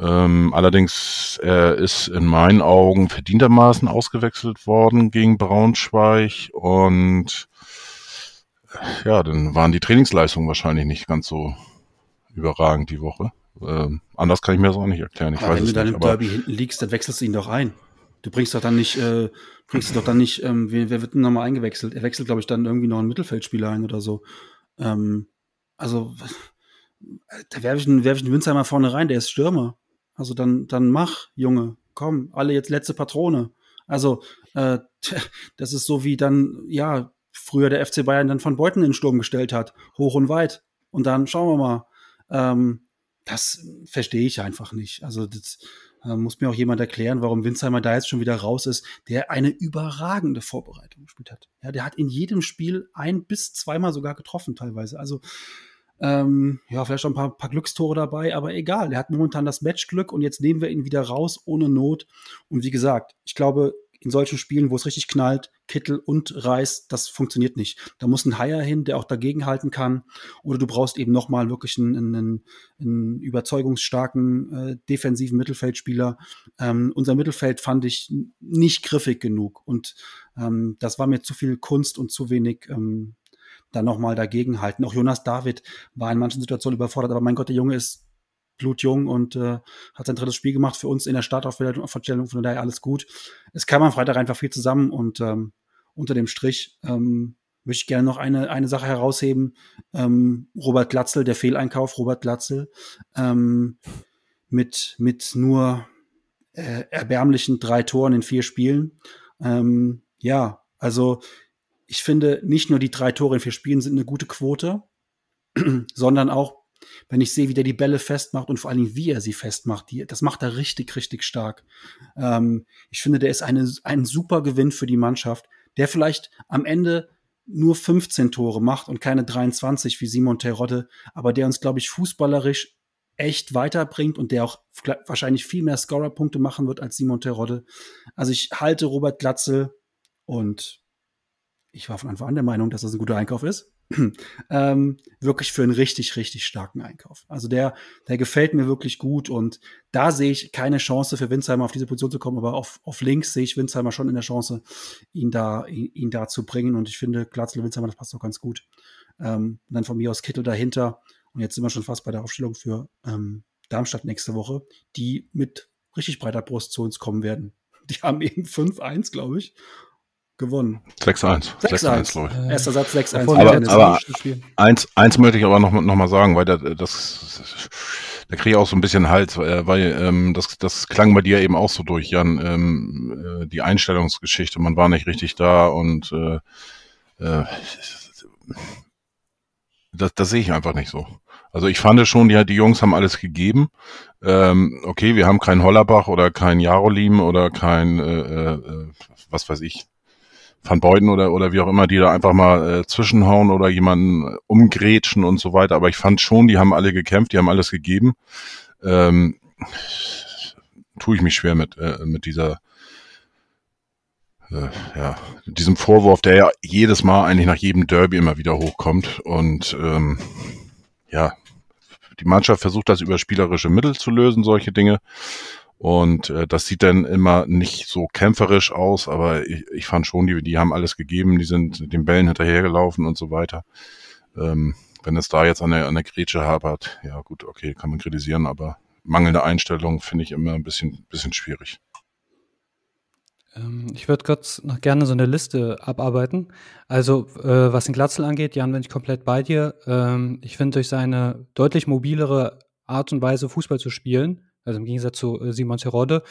Ähm, allerdings, er ist in meinen Augen verdientermaßen ausgewechselt worden gegen Braunschweig und ja, dann waren die Trainingsleistungen wahrscheinlich nicht ganz so überragend die Woche. Ähm, anders kann ich mir das auch nicht erklären. Ich aber weiß wenn du dann nicht, im Derby hinten liegst, dann wechselst du ihn doch ein. Du bringst doch dann nicht, äh, bringst du doch dann nicht, ähm, wer, wer wird denn nochmal eingewechselt? Er wechselt, glaube ich, dann irgendwie noch einen Mittelfeldspieler ein oder so. Ähm, also, da werfe ich, einen, werf ich einen Winzer mal vorne rein, der ist Stürmer. Also dann, dann mach, Junge, komm, alle jetzt letzte Patrone. Also, äh, das ist so wie dann, ja, früher der FC Bayern dann von Beuten in den Sturm gestellt hat, hoch und weit. Und dann schauen wir mal. Ähm, das verstehe ich einfach nicht. Also das, äh, muss mir auch jemand erklären, warum Winsheimer da jetzt schon wieder raus ist, der eine überragende Vorbereitung gespielt hat. Ja, der hat in jedem Spiel ein bis zweimal sogar getroffen teilweise. Also ähm, ja, vielleicht schon ein paar, paar Glückstore dabei, aber egal. Er hat momentan das Matchglück und jetzt nehmen wir ihn wieder raus ohne Not. Und wie gesagt, ich glaube, in solchen Spielen, wo es richtig knallt, Kittel und Reis, das funktioniert nicht. Da muss ein Haier hin, der auch dagegenhalten kann. Oder du brauchst eben nochmal wirklich einen, einen, einen überzeugungsstarken äh, defensiven Mittelfeldspieler. Ähm, unser Mittelfeld fand ich nicht griffig genug. Und ähm, das war mir zu viel Kunst und zu wenig ähm, dann nochmal dagegenhalten. Auch Jonas David war in manchen Situationen überfordert, aber mein Gott, der Junge ist blutjung und äh, hat sein drittes Spiel gemacht für uns in der Startaufstellung, von daher alles gut. Es kam am Freitag einfach viel zusammen und ähm, unter dem Strich ähm, möchte ich gerne noch eine, eine Sache herausheben. Ähm, Robert Glatzel, der Fehleinkauf, Robert Glatzel, ähm, mit, mit nur äh, erbärmlichen drei Toren in vier Spielen. Ähm, ja, also ich finde, nicht nur die drei Tore in vier Spielen sind eine gute Quote, sondern auch wenn ich sehe, wie der die Bälle festmacht und vor allen Dingen, wie er sie festmacht, die, das macht er richtig, richtig stark. Ähm, ich finde, der ist eine, ein super Gewinn für die Mannschaft, der vielleicht am Ende nur 15 Tore macht und keine 23 wie Simon Terodde, aber der uns, glaube ich, fußballerisch echt weiterbringt und der auch wahrscheinlich viel mehr Scorerpunkte machen wird als Simon Terodde. Also ich halte Robert Glatzel und ich war von Anfang an der Meinung, dass das ein guter Einkauf ist. ähm, wirklich für einen richtig, richtig starken Einkauf. Also der, der gefällt mir wirklich gut und da sehe ich keine Chance für Winsheimer auf diese Position zu kommen, aber auf, auf links sehe ich Winsheimer schon in der Chance, ihn da, ihn, ihn da zu bringen und ich finde, Glatzl Winsheimer, das passt doch ganz gut. Ähm, dann von mir aus Kittel dahinter und jetzt sind wir schon fast bei der Aufstellung für ähm, Darmstadt nächste Woche, die mit richtig breiter Brust zu uns kommen werden. Die haben eben 5-1, glaube ich gewonnen. 6-1. 6-1, glaube ich. Erster Satz 6-1. Aber, aber eins, eins möchte ich aber noch, noch mal sagen, weil das, das da kriege ich auch so ein bisschen Hals, äh, weil ähm, das, das klang bei dir eben auch so durch, Jan, ähm, äh, die Einstellungsgeschichte, man war nicht richtig da und äh, äh, das, das sehe ich einfach nicht so. Also ich fand schon, die, die Jungs haben alles gegeben. Ähm, okay, wir haben keinen Hollerbach oder keinen Jarolim oder kein, äh, äh, was weiß ich, Van Beuten oder, oder wie auch immer, die da einfach mal äh, zwischenhauen oder jemanden umgrätschen und so weiter. Aber ich fand schon, die haben alle gekämpft, die haben alles gegeben. Ähm, tue ich mich schwer mit, äh, mit dieser, äh, ja, diesem Vorwurf, der ja jedes Mal eigentlich nach jedem Derby immer wieder hochkommt. Und ähm, ja, die Mannschaft versucht das über spielerische Mittel zu lösen, solche Dinge. Und äh, das sieht dann immer nicht so kämpferisch aus, aber ich, ich fand schon, die, die haben alles gegeben, die sind den Bällen hinterhergelaufen und so weiter. Ähm, wenn es da jetzt an der, an der Grätsche hapert, ja gut, okay, kann man kritisieren, aber mangelnde Einstellung finde ich immer ein bisschen, bisschen schwierig. Ähm, ich würde kurz noch gerne so eine Liste abarbeiten. Also, äh, was den Glatzel angeht, Jan, bin ich komplett bei dir. Ähm, ich finde, durch seine deutlich mobilere Art und Weise, Fußball zu spielen, also im Gegensatz zu äh, Simon Terodde,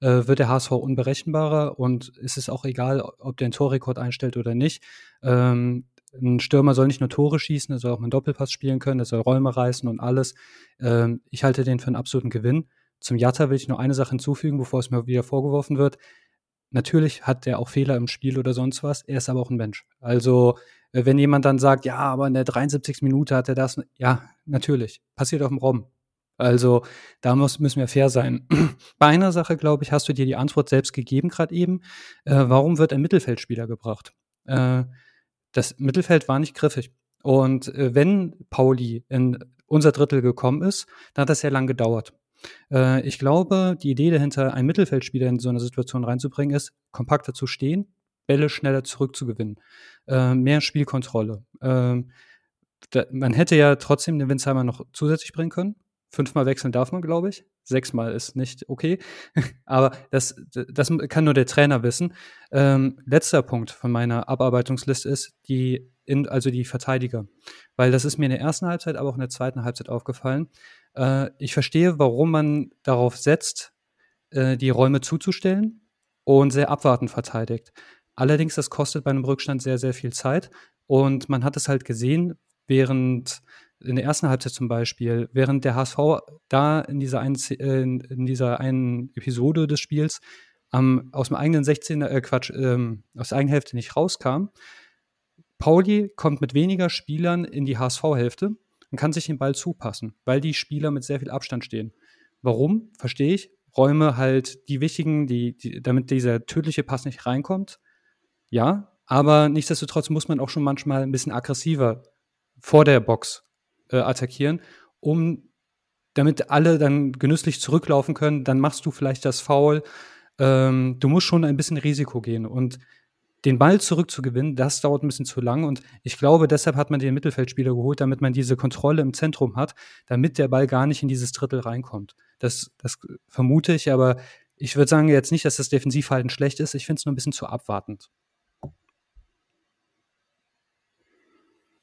äh, wird der HSV unberechenbarer und es ist auch egal, ob der einen Torrekord einstellt oder nicht. Ähm, ein Stürmer soll nicht nur Tore schießen, er soll auch einen Doppelpass spielen können, er soll Räume reißen und alles. Ähm, ich halte den für einen absoluten Gewinn. Zum Jatta will ich nur eine Sache hinzufügen, bevor es mir wieder vorgeworfen wird. Natürlich hat er auch Fehler im Spiel oder sonst was, er ist aber auch ein Mensch. Also, äh, wenn jemand dann sagt, ja, aber in der 73. Minute hat er das, ja, natürlich, passiert auf dem Raum. Also da muss, müssen wir fair sein. Bei einer Sache, glaube ich, hast du dir die Antwort selbst gegeben gerade eben. Äh, warum wird ein Mittelfeldspieler gebracht? Äh, das Mittelfeld war nicht griffig. Und äh, wenn Pauli in unser Drittel gekommen ist, dann hat das sehr lang gedauert. Äh, ich glaube, die Idee dahinter, einen Mittelfeldspieler in so eine Situation reinzubringen, ist, kompakter zu stehen, Bälle schneller zurückzugewinnen, äh, mehr Spielkontrolle. Ähm, da, man hätte ja trotzdem den Winsheimer noch zusätzlich bringen können. Fünfmal wechseln darf man, glaube ich. Sechsmal ist nicht okay. Aber das, das kann nur der Trainer wissen. Ähm, letzter Punkt von meiner Abarbeitungsliste ist die, in, also die Verteidiger. Weil das ist mir in der ersten Halbzeit, aber auch in der zweiten Halbzeit aufgefallen. Äh, ich verstehe, warum man darauf setzt, äh, die Räume zuzustellen und sehr abwartend verteidigt. Allerdings, das kostet bei einem Rückstand sehr, sehr viel Zeit. Und man hat es halt gesehen, während in der ersten Halbzeit zum Beispiel, während der HSV da in dieser einen, äh, in dieser einen Episode des Spiels ähm, aus dem eigenen 16er, äh, Quatsch, ähm, aus der eigenen Hälfte nicht rauskam, Pauli kommt mit weniger Spielern in die HSV-Hälfte und kann sich den Ball zupassen, weil die Spieler mit sehr viel Abstand stehen. Warum? Verstehe ich. Räume halt die wichtigen, die, die, damit dieser tödliche Pass nicht reinkommt. Ja, aber nichtsdestotrotz muss man auch schon manchmal ein bisschen aggressiver vor der Box äh, attackieren, um damit alle dann genüsslich zurücklaufen können. Dann machst du vielleicht das Foul. Ähm, du musst schon ein bisschen Risiko gehen und den Ball zurückzugewinnen, das dauert ein bisschen zu lang und ich glaube, deshalb hat man den Mittelfeldspieler geholt, damit man diese Kontrolle im Zentrum hat, damit der Ball gar nicht in dieses Drittel reinkommt. Das, das vermute ich, aber ich würde sagen jetzt nicht, dass das Defensivverhalten schlecht ist. Ich finde es nur ein bisschen zu abwartend.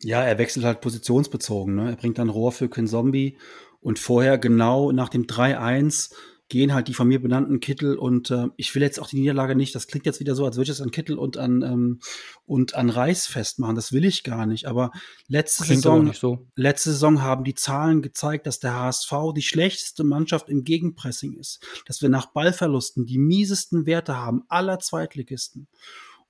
Ja, er wechselt halt positionsbezogen. Ne? Er bringt dann Rohr für Zombie und vorher genau nach dem 3-1 gehen halt die von mir benannten Kittel und äh, ich will jetzt auch die Niederlage nicht, das klingt jetzt wieder so, als würde ich es an Kittel und an ähm, und an Reis festmachen. Das will ich gar nicht. Aber letzte klingt Saison, so. letzte Saison haben die Zahlen gezeigt, dass der HSV die schlechteste Mannschaft im Gegenpressing ist, dass wir nach Ballverlusten die miesesten Werte haben aller Zweitligisten.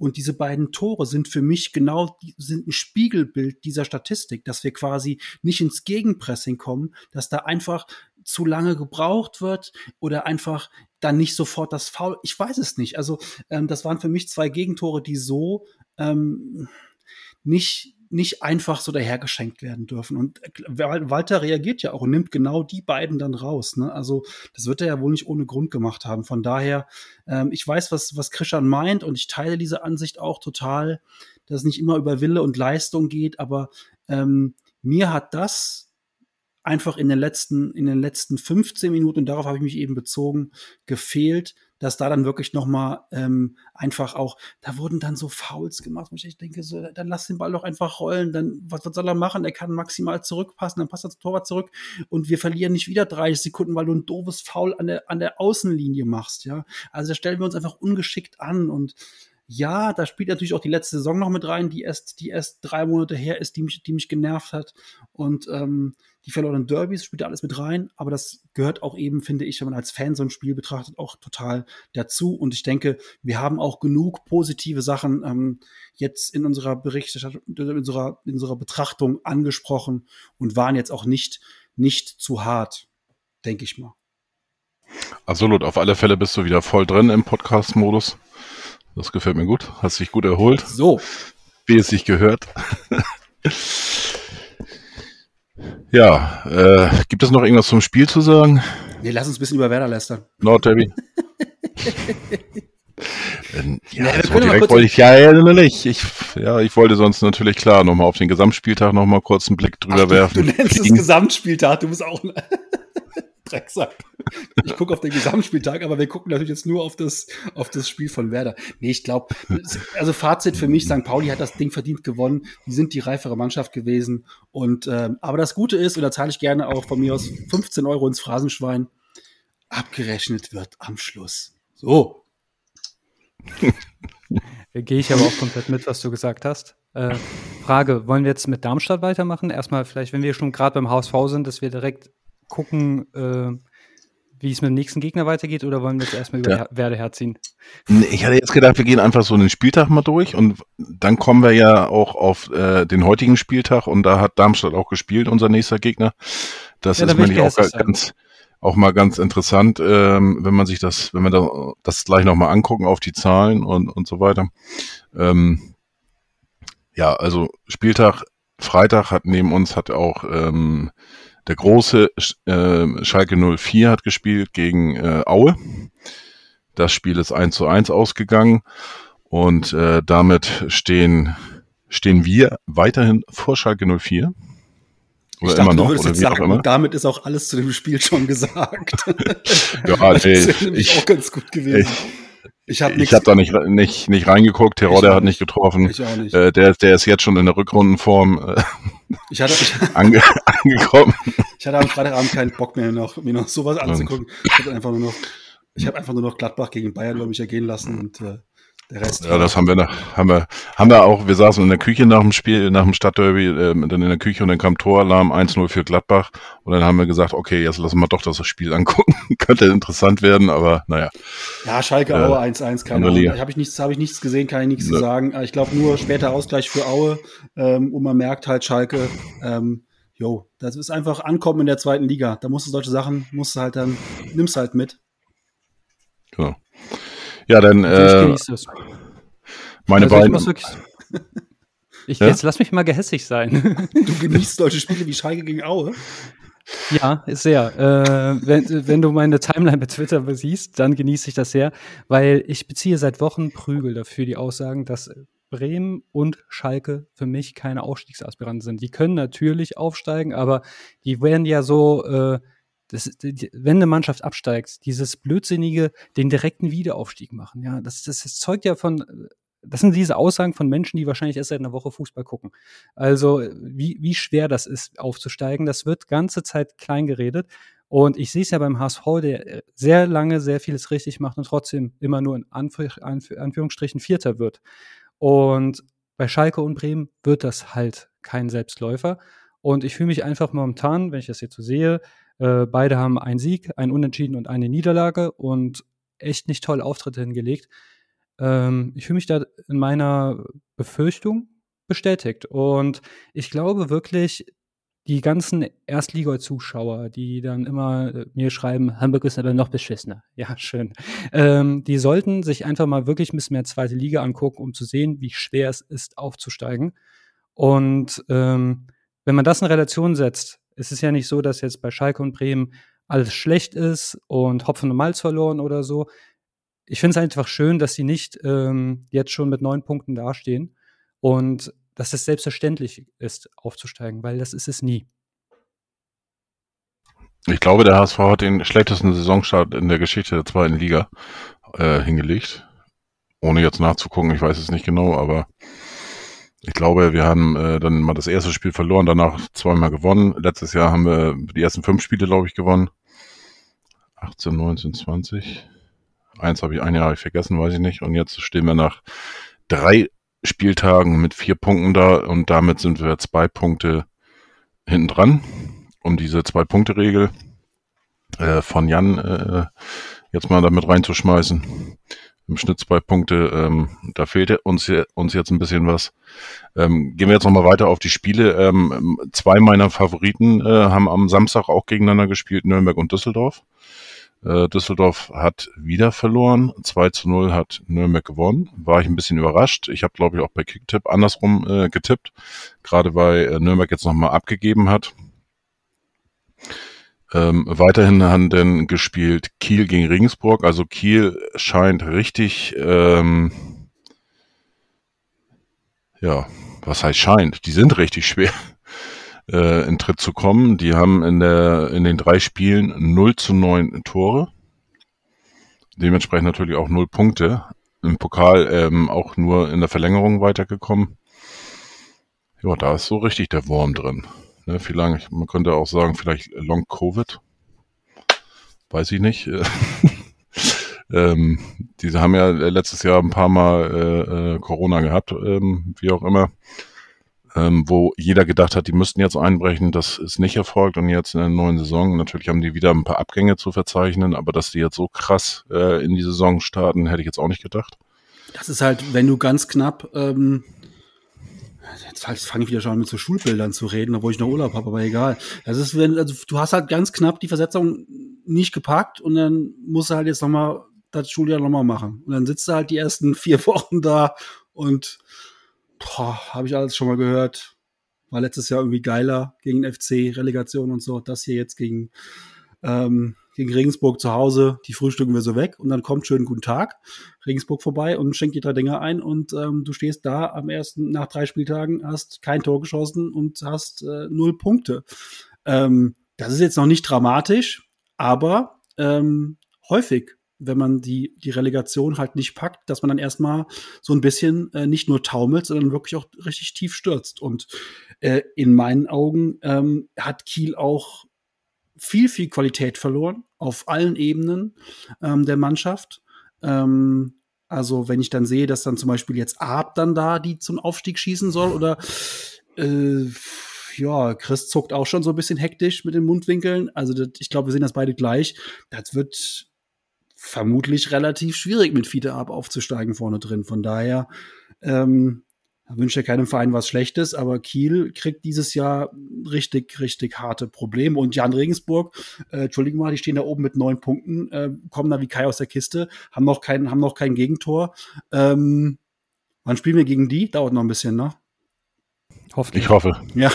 Und diese beiden Tore sind für mich genau, sind ein Spiegelbild dieser Statistik, dass wir quasi nicht ins Gegenpressing kommen, dass da einfach zu lange gebraucht wird oder einfach dann nicht sofort das Foul. Ich weiß es nicht. Also ähm, das waren für mich zwei Gegentore, die so ähm, nicht nicht einfach so dahergeschenkt werden dürfen. Und Walter reagiert ja auch und nimmt genau die beiden dann raus. Ne? Also das wird er ja wohl nicht ohne Grund gemacht haben. Von daher, ähm, ich weiß, was, was Krishan meint und ich teile diese Ansicht auch total, dass es nicht immer über Wille und Leistung geht, aber ähm, mir hat das einfach in den letzten, in den letzten 15 Minuten, und darauf habe ich mich eben bezogen, gefehlt, dass da dann wirklich nochmal ähm, einfach auch, da wurden dann so Fouls gemacht, wo ich denke, so, dann lass den Ball doch einfach rollen, dann, was, was soll er machen? Er kann maximal zurückpassen, dann passt er zum Torwart zurück und wir verlieren nicht wieder 30 Sekunden, weil du ein doofes Foul an der, an der Außenlinie machst, ja. Also da stellen wir uns einfach ungeschickt an und ja, da spielt natürlich auch die letzte Saison noch mit rein, die erst, die erst drei Monate her ist, die mich, die mich genervt hat. Und ähm, die verlorenen Derbys spielt da alles mit rein, aber das gehört auch eben, finde ich, wenn man als Fan so ein Spiel betrachtet, auch total dazu. Und ich denke, wir haben auch genug positive Sachen ähm, jetzt in unserer Berichterstattung, in unserer, in unserer Betrachtung angesprochen und waren jetzt auch nicht, nicht zu hart, denke ich mal. Absolut, auf alle Fälle bist du wieder voll drin im Podcast-Modus. Das gefällt mir gut. Hast dich gut erholt. So. Wie es sich gehört. ja, äh, gibt es noch irgendwas zum Spiel zu sagen? Nee, lass uns ein bisschen über Werder lästern. Nordderby. Ähm, ja, ja so direkt wollte ich ja, ja nicht. Ich, ja, ich wollte sonst natürlich klar nochmal auf den Gesamtspieltag nochmal kurz einen Blick drüber Ach, du, werfen. Du nennst es Gesamtspieltag, du bist auch. Drecksack. Ich gucke auf den Gesamtspieltag, aber wir gucken natürlich jetzt nur auf das, auf das Spiel von Werder. Nee, ich glaube, also Fazit für mich, St. Pauli hat das Ding verdient gewonnen. Die sind die reifere Mannschaft gewesen. Und ähm, aber das Gute ist, und da zahle ich gerne auch von mir aus 15 Euro ins Phrasenschwein, abgerechnet wird am Schluss. So. Gehe ich aber auch komplett mit, was du gesagt hast. Äh, Frage, wollen wir jetzt mit Darmstadt weitermachen? Erstmal vielleicht, wenn wir schon gerade beim HSV sind, dass wir direkt gucken, äh, wie es mit dem nächsten Gegner weitergeht, oder wollen wir jetzt erstmal über ja. Werde herziehen? Ich hatte jetzt gedacht, wir gehen einfach so den Spieltag mal durch und dann kommen wir ja auch auf äh, den heutigen Spieltag und da hat Darmstadt auch gespielt, unser nächster Gegner. Das ja, ist nämlich auch ganz, auch mal ganz interessant, ähm, wenn man sich das, wenn wir da, das gleich nochmal angucken auf die Zahlen und, und so weiter. Ähm, ja, also Spieltag Freitag hat neben uns hat auch ähm, der große äh, Schalke 04 hat gespielt gegen äh, Aue. Das Spiel ist 1 zu 1 ausgegangen und äh, damit stehen, stehen wir weiterhin vor Schalke 04. Oder ich dachte, immer noch, du würdest jetzt sagen, und damit ist auch alles zu dem Spiel schon gesagt. ja, das wäre nämlich ich, auch ganz gut gewesen. Ich, ich habe hab da nicht, nicht, nicht reingeguckt. Terodde hat nicht getroffen. Ich auch nicht. Äh, der, der ist jetzt schon in der Rückrundenform äh, ich hatte, ich, ange, angekommen. Ich hatte am Freitagabend keinen Bock mehr, noch, mir noch sowas anzugucken. Ich habe einfach nur noch, ich habe einfach nur noch Gladbach gegen Bayern über mich ergehen lassen und äh, Der Rest ja, das haben wir, nach, haben wir, haben wir auch. Wir saßen in der Küche nach dem Spiel, nach dem Stadtderby, äh, dann in der Küche und dann kam Toralarm 1-0 für Gladbach und dann haben wir gesagt, okay, jetzt lassen wir doch das Spiel angucken. Könnte interessant werden, aber naja. Ja, Schalke Aue 1-1, keine Ahnung. Habe ich nichts, habe ich nichts gesehen, kann ich nichts ne. zu sagen. Ich glaube nur später Ausgleich für Aue ähm, und man merkt halt Schalke, ähm, jo, das ist einfach Ankommen in der zweiten Liga. Da musst du solche Sachen, musst du halt dann, nimmst halt mit. Genau. Ja, dann. Äh, meine also beiden. Ich, ich ja? Jetzt lass mich mal gehässig sein. Du genießt solche Spiele wie Schalke gegen Aue. Ja, sehr. Äh, wenn, wenn du meine Timeline bei Twitter siehst, dann genieße ich das sehr, weil ich beziehe seit Wochen Prügel dafür die Aussagen, dass Bremen und Schalke für mich keine Aufstiegsaspiranten sind. Die können natürlich aufsteigen, aber die werden ja so äh, das, wenn eine Mannschaft absteigt, dieses blödsinnige, den direkten Wiederaufstieg machen, ja, das, das, das zeugt ja von, das sind diese Aussagen von Menschen, die wahrscheinlich erst seit einer Woche Fußball gucken. Also, wie, wie schwer das ist, aufzusteigen, das wird ganze Zeit klein geredet. Und ich sehe es ja beim HSV, der sehr lange sehr vieles richtig macht und trotzdem immer nur in Anführ Anführungsstrichen Vierter wird. Und bei Schalke und Bremen wird das halt kein Selbstläufer. Und ich fühle mich einfach momentan, wenn ich das jetzt so sehe, äh, beide haben einen Sieg, einen Unentschieden und eine Niederlage und echt nicht tolle Auftritte hingelegt. Ähm, ich fühle mich da in meiner Befürchtung bestätigt. Und ich glaube wirklich, die ganzen Erstliga-Zuschauer, die dann immer äh, mir schreiben, Hamburg ist aber noch beschissener. Ja, schön. Ähm, die sollten sich einfach mal wirklich ein bisschen mehr zweite Liga angucken, um zu sehen, wie schwer es ist, aufzusteigen. Und ähm, wenn man das in Relation setzt, es ist ja nicht so, dass jetzt bei Schalke und Bremen alles schlecht ist und Hopfen und Malz verloren oder so. Ich finde es einfach schön, dass sie nicht ähm, jetzt schon mit neun Punkten dastehen und dass es selbstverständlich ist, aufzusteigen, weil das ist es nie. Ich glaube, der HSV hat den schlechtesten Saisonstart in der Geschichte der zweiten Liga äh, hingelegt. Ohne jetzt nachzugucken, ich weiß es nicht genau, aber ich glaube, wir haben äh, dann mal das erste Spiel verloren, danach zweimal gewonnen. Letztes Jahr haben wir die ersten fünf Spiele, glaube ich, gewonnen. 18, 19, 20. Eins habe ich, ein Jahr vergessen, weiß ich nicht. Und jetzt stehen wir nach drei Spieltagen mit vier Punkten da und damit sind wir zwei Punkte hinten dran, um diese Zwei-Punkte-Regel äh, von Jan äh, jetzt mal damit reinzuschmeißen im Schnitt zwei Punkte. Ähm, da fehlt uns, uns jetzt ein bisschen was. Ähm, gehen wir jetzt nochmal weiter auf die Spiele. Ähm, zwei meiner Favoriten äh, haben am Samstag auch gegeneinander gespielt, Nürnberg und Düsseldorf. Äh, Düsseldorf hat wieder verloren. 2 zu 0 hat Nürnberg gewonnen. War ich ein bisschen überrascht. Ich habe, glaube ich, auch bei Kicktipp andersrum äh, getippt. Gerade weil äh, Nürnberg jetzt nochmal abgegeben hat. Ähm, weiterhin haben dann gespielt Kiel gegen Regensburg. Also Kiel scheint richtig, ähm, ja, was heißt scheint? Die sind richtig schwer äh, in Tritt zu kommen. Die haben in, der, in den drei Spielen 0 zu 9 Tore. Dementsprechend natürlich auch 0 Punkte. Im Pokal ähm, auch nur in der Verlängerung weitergekommen. Ja, da ist so richtig der Wurm drin. Ne, vielleicht, man könnte auch sagen, vielleicht Long Covid. Weiß ich nicht. ähm, diese haben ja letztes Jahr ein paar Mal äh, äh, Corona gehabt, ähm, wie auch immer. Ähm, wo jeder gedacht hat, die müssten jetzt einbrechen. Das ist nicht erfolgt und jetzt in der neuen Saison. Natürlich haben die wieder ein paar Abgänge zu verzeichnen, aber dass die jetzt so krass äh, in die Saison starten, hätte ich jetzt auch nicht gedacht. Das ist halt, wenn du ganz knapp ähm, Jetzt fange ich wieder schon an mit so Schulbildern zu reden, obwohl ich noch Urlaub habe, aber egal. Das ist, wenn, also du hast halt ganz knapp die Versetzung nicht gepackt und dann musst du halt jetzt nochmal das Schuljahr nochmal machen. Und dann sitzt du halt die ersten vier Wochen da und habe ich alles schon mal gehört. War letztes Jahr irgendwie geiler gegen FC, Relegation und so. Das hier jetzt gegen ähm, gegen Regensburg zu Hause, die frühstücken wir so weg und dann kommt schön guten Tag, Regensburg vorbei und schenkt die drei Dinger ein und ähm, du stehst da am ersten, nach drei Spieltagen, hast kein Tor geschossen und hast äh, null Punkte. Ähm, das ist jetzt noch nicht dramatisch, aber ähm, häufig wenn man die, die Relegation halt nicht packt, dass man dann erstmal so ein bisschen äh, nicht nur taumelt, sondern wirklich auch richtig tief stürzt. Und äh, in meinen Augen ähm, hat Kiel auch viel, viel Qualität verloren auf allen Ebenen ähm, der Mannschaft. Ähm, Also wenn ich dann sehe, dass dann zum Beispiel jetzt Art dann da die zum Aufstieg schießen soll oder äh, ja, Chris zuckt auch schon so ein bisschen hektisch mit den Mundwinkeln. Also das, ich glaube, wir sehen das beide gleich. Das wird vermutlich relativ schwierig mit Fiete Ab aufzusteigen vorne drin. Von daher ähm, wünsche ja keinem Verein was Schlechtes, aber Kiel kriegt dieses Jahr richtig, richtig harte Probleme. Und Jan Regensburg, äh, Entschuldigung mal, die stehen da oben mit neun Punkten, äh, kommen da wie Kai aus der Kiste, haben noch kein, haben noch kein Gegentor. Ähm, wann spielen wir gegen die? Dauert noch ein bisschen, ne? Hoffentlich. Ich hoffe. Ja.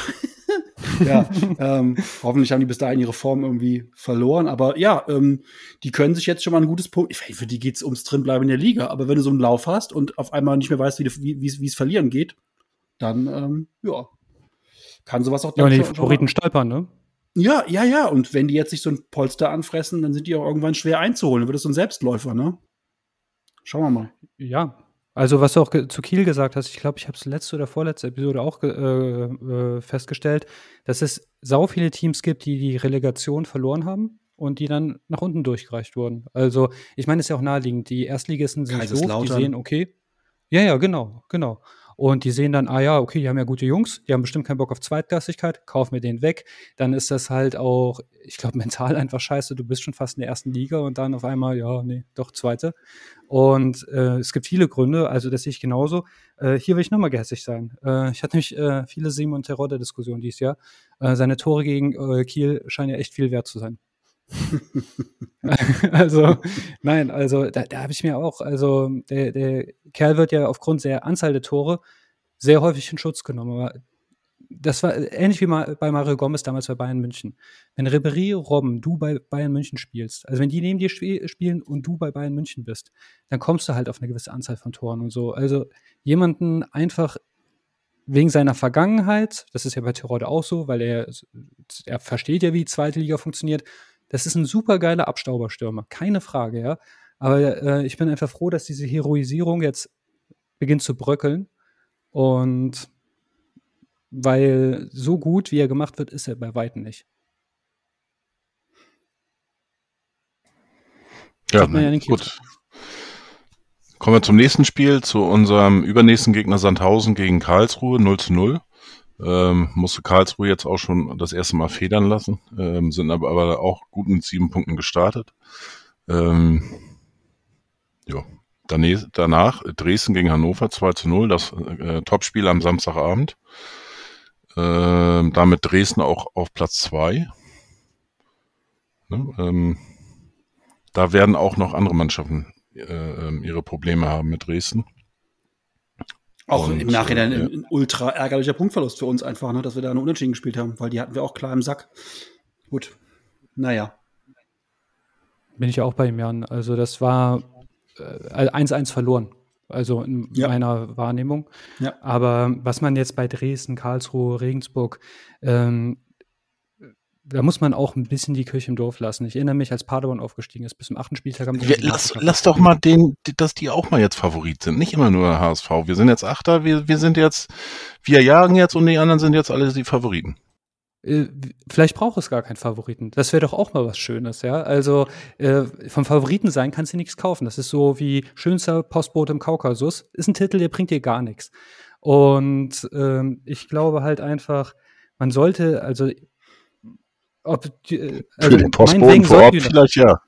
ja, ähm, hoffentlich haben die bis dahin ihre Form irgendwie verloren. Aber ja, ähm, die können sich jetzt schon mal ein gutes Punkt. Für die geht es ums Drinbleiben in der Liga. Aber wenn du so einen Lauf hast und auf einmal nicht mehr weißt, wie es verlieren geht, dann ähm, ja, kann sowas auch. Ja, und die Favoriten stolpern, ne? Ja, ja, ja. Und wenn die jetzt sich so ein Polster anfressen, dann sind die auch irgendwann schwer einzuholen. Dann wird es so ein Selbstläufer, ne? Schauen wir mal. Ja, also, was du auch zu Kiel gesagt hast, ich glaube, ich habe es letzte oder vorletzte Episode auch äh, äh, festgestellt, dass es sau viele Teams gibt, die die Relegation verloren haben und die dann nach unten durchgereicht wurden. Also, ich meine, es ist ja auch naheliegend. Die Erstligisten sind doof, die sehen, okay. Ja, ja, genau, genau. Und die sehen dann, ah ja, okay, die haben ja gute Jungs, die haben bestimmt keinen Bock auf Zweitklassigkeit, kauf mir den weg. Dann ist das halt auch, ich glaube, mental einfach scheiße. Du bist schon fast in der ersten Liga und dann auf einmal, ja, nee, doch zweite. Und äh, es gibt viele Gründe, also das sehe ich genauso. Äh, hier will ich nochmal gehässig sein. Äh, ich hatte nämlich äh, viele Simon Terodde-Diskussionen dieses Jahr. Äh, seine Tore gegen äh, Kiel scheinen ja echt viel wert zu sein. also, nein, also da, da habe ich mir auch, also der, der Kerl wird ja aufgrund der Anzahl der Tore sehr häufig in Schutz genommen. Aber das war ähnlich wie bei Mario Gomez damals bei Bayern München. Wenn Ribéry, Robben, du bei Bayern München spielst, also wenn die neben dir spielen und du bei Bayern München bist, dann kommst du halt auf eine gewisse Anzahl von Toren und so. Also jemanden einfach wegen seiner Vergangenheit, das ist ja bei Tirode auch so, weil er, er versteht ja, wie die zweite Liga funktioniert, das ist ein super geiler Abstauberstürmer, keine Frage, ja. Aber äh, ich bin einfach froh, dass diese Heroisierung jetzt beginnt zu bröckeln. Und weil so gut, wie er gemacht wird, ist er bei Weitem nicht. Ja, ja gut. Kommen wir zum nächsten Spiel, zu unserem übernächsten Gegner Sandhausen gegen Karlsruhe, 0 zu 0. Ähm, musste Karlsruhe jetzt auch schon das erste Mal federn lassen, ähm, sind aber, aber auch gut mit sieben Punkten gestartet. Ähm, ja. Danach Dresden gegen Hannover 2 zu 0, das äh, Topspiel am Samstagabend. Ähm, damit Dresden auch auf Platz 2. Ne, ähm, da werden auch noch andere Mannschaften äh, ähm, ihre Probleme haben mit Dresden. Auch und, im Nachhinein äh, ein, ultra ärgerlicher Punktverlust für uns einfach, ne, dass wir da eine Unentschieden gespielt haben, weil die hatten wir auch klar im Sack. Gut, naja. Bin ich auch bei ihm, Jan. Also das war 1-1 äh, verloren. Also in ja. meiner Wahrnehmung. Ja. Aber was man jetzt bei Dresden, Karlsruhe, Regensburg, ähm, da muss man auch ein bisschen die Kirche im Dorf lassen. Ich erinnere mich, als Paderborn aufgestiegen ist, bis zum achten Spieltag haben. Wir, lass, lass doch mal den, dass die auch mal jetzt Favorit sind. Nicht immer nur HSV. Wir sind jetzt Achter, wir, wir sind jetzt, wir jagen jetzt und die anderen sind jetzt alle die Favoriten. Äh, vielleicht braucht es gar keinen Favoriten. Das wäre doch auch mal was Schönes, ja. Also äh, vom Favoriten sein kannst du nichts kaufen. Das ist so wie schönster Postbote im Kaukasus. Ist ein Titel, der bringt dir gar nichts. Und ähm, ich glaube halt einfach, man sollte, also ob äh, also Für den Postboten vor Ort vielleicht ja.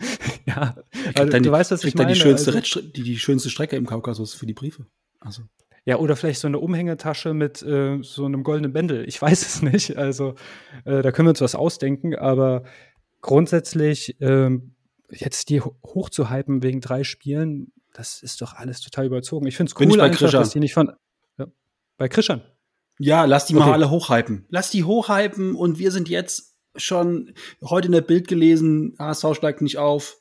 ja, also, du weißt, was ich meine. Die schönste, also, die, die schönste Strecke im Kaukasus für die Briefe. Also. Ja, oder vielleicht so eine Umhängetasche mit äh, so einem goldenen Bändel. Ich weiß es nicht. Also, äh, da können wir uns was ausdenken, aber grundsätzlich ähm, jetzt die hochzuhypen wegen drei Spielen, das ist doch alles total überzogen. Ich finde es cool, einfach, dass die nicht von. Ja, bei Krischern. Ja, lass die okay. mal alle hochhypen. Lass die hochhypen und wir sind jetzt schon heute in der Bild gelesen, HSV steigt nicht auf.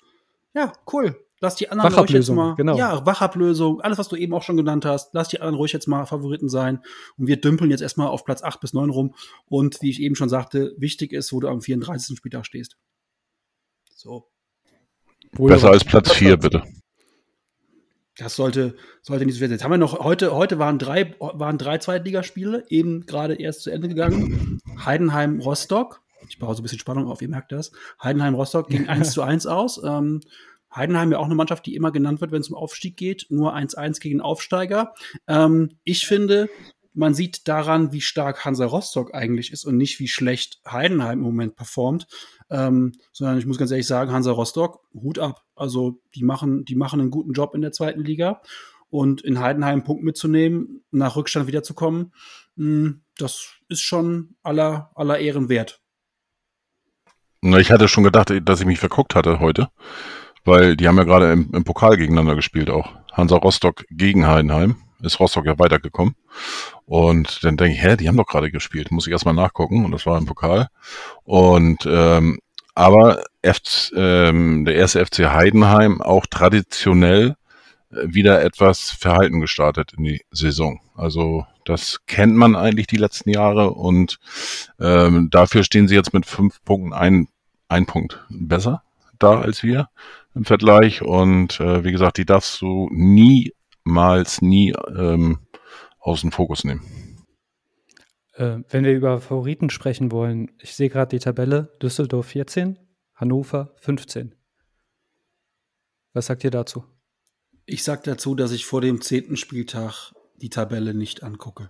Ja, cool. Lass die anderen ruhig jetzt mal. Genau. Ja, Wachablösung, alles, was du eben auch schon genannt hast. Lass die anderen ruhig jetzt mal Favoriten sein. Und wir dümpeln jetzt erstmal auf Platz 8 bis 9 rum. Und wie ich eben schon sagte, wichtig ist, wo du am 34. Spieltag stehst. So. Besser als Platz 4, bitte. Das sollte, sollte nicht so viel sein. Jetzt haben wir noch, heute, heute waren drei, waren drei Zweitligaspiele, eben gerade erst zu Ende gegangen. Heidenheim, Rostock. Ich baue so ein bisschen Spannung auf, ihr merkt das. Heidenheim, Rostock ging 1 zu 1 aus. Ähm, Heidenheim ja auch eine Mannschaft, die immer genannt wird, wenn es um Aufstieg geht. Nur 1-1 gegen Aufsteiger. Ähm, ich finde, man sieht daran, wie stark Hansa Rostock eigentlich ist und nicht, wie schlecht Heidenheim im Moment performt. Ähm, sondern ich muss ganz ehrlich sagen, Hansa Rostock, Hut ab. Also die machen, die machen einen guten Job in der zweiten Liga. Und in Heidenheim einen Punkt mitzunehmen, nach Rückstand wiederzukommen, hm, das ist schon aller, aller Ehren wert. Na, ich hatte schon gedacht, dass ich mich verguckt hatte heute, weil die haben ja gerade im, im Pokal gegeneinander gespielt auch. Hansa Rostock gegen Heidenheim. Ist Rostock ja weitergekommen. Und dann denke ich, hä, die haben doch gerade gespielt. Muss ich erstmal nachgucken. Und das war im Pokal. Und ähm, aber F ähm, der erste FC Heidenheim auch traditionell äh, wieder etwas verhalten gestartet in die Saison. Also das kennt man eigentlich die letzten Jahre und ähm, dafür stehen sie jetzt mit fünf Punkten ein, ein Punkt besser da als wir im Vergleich. Und äh, wie gesagt, die darfst du niemals, nie ähm, aus dem Fokus nehmen. Äh, wenn wir über Favoriten sprechen wollen, ich sehe gerade die Tabelle, Düsseldorf 14, Hannover 15. Was sagt ihr dazu? Ich sage dazu, dass ich vor dem zehnten Spieltag die Tabelle nicht angucke.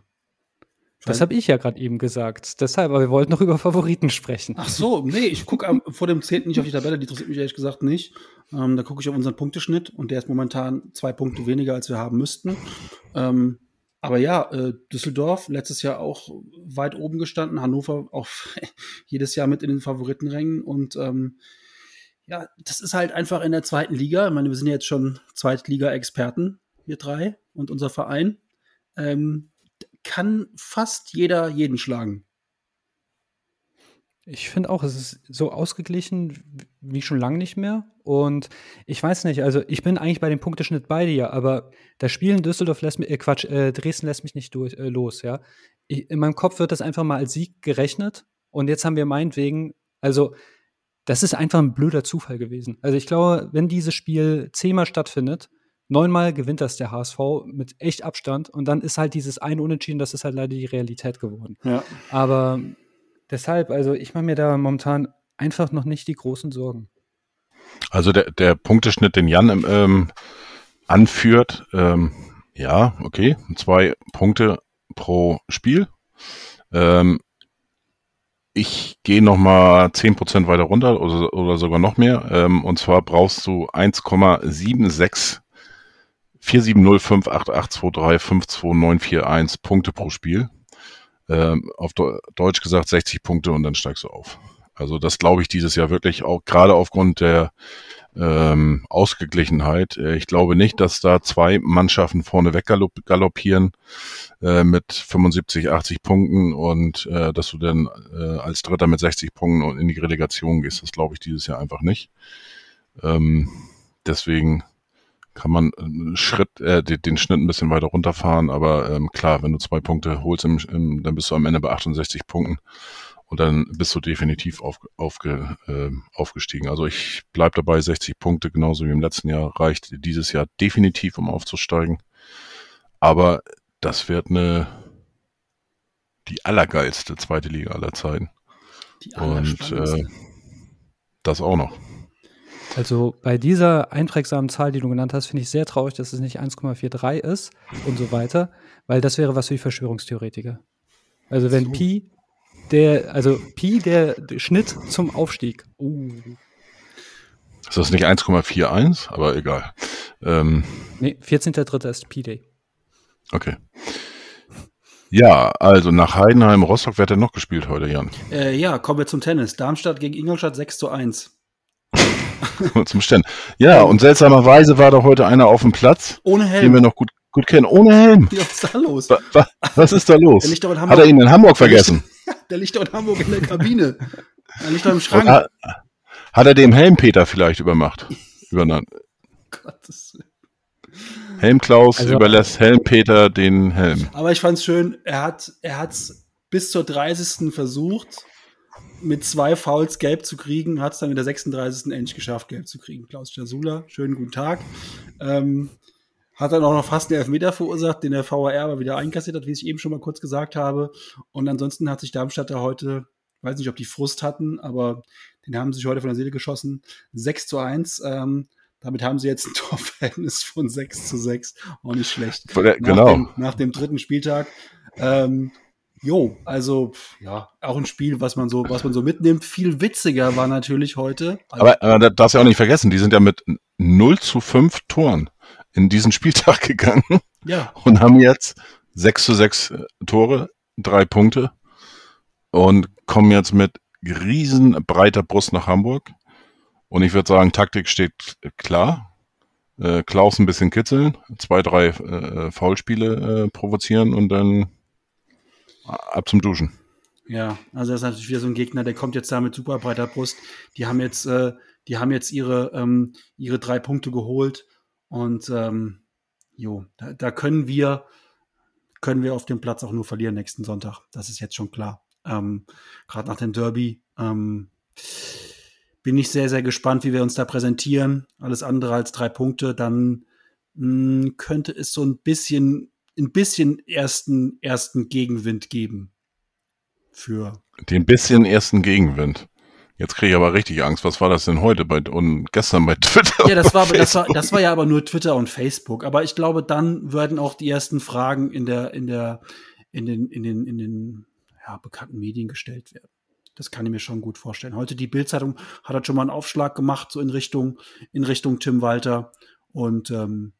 Das habe ich ja gerade eben gesagt. Deshalb, aber wir wollten noch über Favoriten sprechen. Ach so, nee, ich gucke vor dem 10. nicht auf die Tabelle, die interessiert mich ehrlich gesagt nicht. Ähm, da gucke ich auf unseren Punkteschnitt und der ist momentan zwei Punkte weniger, als wir haben müssten. Ähm, aber ja, äh, Düsseldorf letztes Jahr auch weit oben gestanden, Hannover auch jedes Jahr mit in den Favoritenrängen und ähm, ja, das ist halt einfach in der zweiten Liga. Ich meine, wir sind ja jetzt schon Zweitliga-Experten, wir drei und unser Verein. Ähm, kann fast jeder jeden schlagen. Ich finde auch, es ist so ausgeglichen wie schon lange nicht mehr. Und ich weiß nicht, also ich bin eigentlich bei dem Punkteschnitt bei dir, aber das Spiel in Düsseldorf lässt mich, äh Quatsch, äh, Dresden lässt mich nicht durch, äh, los, ja. Ich, in meinem Kopf wird das einfach mal als Sieg gerechnet. Und jetzt haben wir meinetwegen, also das ist einfach ein blöder Zufall gewesen. Also ich glaube, wenn dieses Spiel zehnmal stattfindet, neunmal gewinnt das der HSV mit echt Abstand und dann ist halt dieses eine Unentschieden, das ist halt leider die Realität geworden. Ja. Aber deshalb, also ich mache mir da momentan einfach noch nicht die großen Sorgen. Also der, der Punkteschnitt, den Jan ähm, anführt, ähm, ja, okay, zwei Punkte pro Spiel. Ähm, ich gehe noch mal 10% weiter runter oder, oder sogar noch mehr. Ähm, und zwar brauchst du 1,76 4705882352941 Punkte pro Spiel. Ähm, auf De Deutsch gesagt 60 Punkte und dann steigst du auf. Also das glaube ich dieses Jahr wirklich auch gerade aufgrund der ähm, Ausgeglichenheit. Äh, ich glaube nicht, dass da zwei Mannschaften vorne weggaloppieren äh, mit 75, 80 Punkten und äh, dass du dann äh, als Dritter mit 60 Punkten in die Relegation gehst. Das glaube ich dieses Jahr einfach nicht. Ähm, deswegen kann man einen Schritt, äh, den, Schnitt ein bisschen weiter runterfahren, aber ähm, klar, wenn du zwei Punkte holst, im, im, dann bist du am Ende bei 68 Punkten und dann bist du definitiv auf, aufge, äh, aufgestiegen. Also ich bleib dabei, 60 Punkte, genauso wie im letzten Jahr, reicht dieses Jahr definitiv, um aufzusteigen. Aber das wird eine die allergeilste zweite Liga aller Zeiten. Die und äh, das auch noch. Also bei dieser einprägsamen Zahl, die du genannt hast, finde ich sehr traurig, dass es nicht 1,43 ist und so weiter, weil das wäre was für die Verschwörungstheoretiker. Also wenn so. Pi der, also Pi der Schnitt zum Aufstieg. Uh. Ist das nicht 1,41? Aber egal. Ähm, nee, 14.3. ist Pi Day. Okay. Ja, also nach Heidenheim, Rostock, wer hat denn noch gespielt heute, Jan? Äh, ja, kommen wir zum Tennis. Darmstadt gegen Ingolstadt 6 zu 1. zum Stand. Ja, und seltsamerweise war da heute einer auf dem Platz, ohne Helm. den wir noch gut, gut kennen, ohne Helm. Ja, was ist da los? Was, was ist da los? Hat er ihn in Hamburg vergessen? Der liegt, doch in Hamburg in der Kabine. Der liegt doch im Schrank. Hat, hat, er dem Helmpeter vielleicht übermacht? Übernannt. Gottes Helm Klaus also, überlässt Helmpeter den Helm. Aber ich fand's schön, er hat er bis zur 30. versucht mit zwei Fouls gelb zu kriegen, hat es dann in der 36. endlich geschafft, gelb zu kriegen. Klaus Jasula, schönen guten Tag. Ähm, hat dann auch noch fast einen Elfmeter verursacht, den der VAR aber wieder einkassiert hat, wie ich eben schon mal kurz gesagt habe. Und ansonsten hat sich Darmstadt da heute, weiß nicht, ob die Frust hatten, aber den haben sie sich heute von der Seele geschossen. 6 zu 1. Ähm, Damit haben sie jetzt ein Torverhältnis von 6 zu 6. Auch nicht schlecht. Genau. Nach dem, nach dem dritten Spieltag. Ähm, Jo, also ja, auch ein Spiel, was man so, was man so mitnimmt. Viel witziger war natürlich heute. Also, aber, aber das darfst du auch nicht vergessen, die sind ja mit 0 zu 5 Toren in diesen Spieltag gegangen. Ja. Und haben jetzt 6 zu 6 äh, Tore, drei Punkte und kommen jetzt mit riesen breiter Brust nach Hamburg. Und ich würde sagen, Taktik steht klar. Äh, Klaus ein bisschen kitzeln, zwei, drei äh, Foulspiele äh, provozieren und dann ab zum Duschen. Ja, also das ist natürlich wieder so ein Gegner, der kommt jetzt da mit super breiter Brust. Die haben jetzt, äh, die haben jetzt ihre, ähm, ihre drei Punkte geholt und ähm, jo, da, da, können wir, können wir auf dem Platz auch nur verlieren nächsten Sonntag. Das ist jetzt schon klar. Ähm, Gerade nach dem Derby. Ähm, bin ich sehr, sehr gespannt, wie wir uns da präsentieren. Alles andere als drei Punkte, dann mh, hm, könnte es so ein bisschen ein bisschen ersten, ersten Gegenwind geben. Für. Den bisschen ersten Gegenwind. Jetzt kriege ich aber richtig Angst. Was war das denn heute bei, und gestern bei Twitter? Ja, das war, das war, das war ja aber nur Twitter und Facebook. Aber ich glaube, dann werden auch die ersten Fragen in der, in der, in den, in den, in den, ja, bekannten Medien gestellt werden. Das kann ich mir schon gut vorstellen. Heute die Bildzeitung hat halt schon mal einen Aufschlag gemacht, so in Richtung, in Richtung Tim Walter. Und ähm,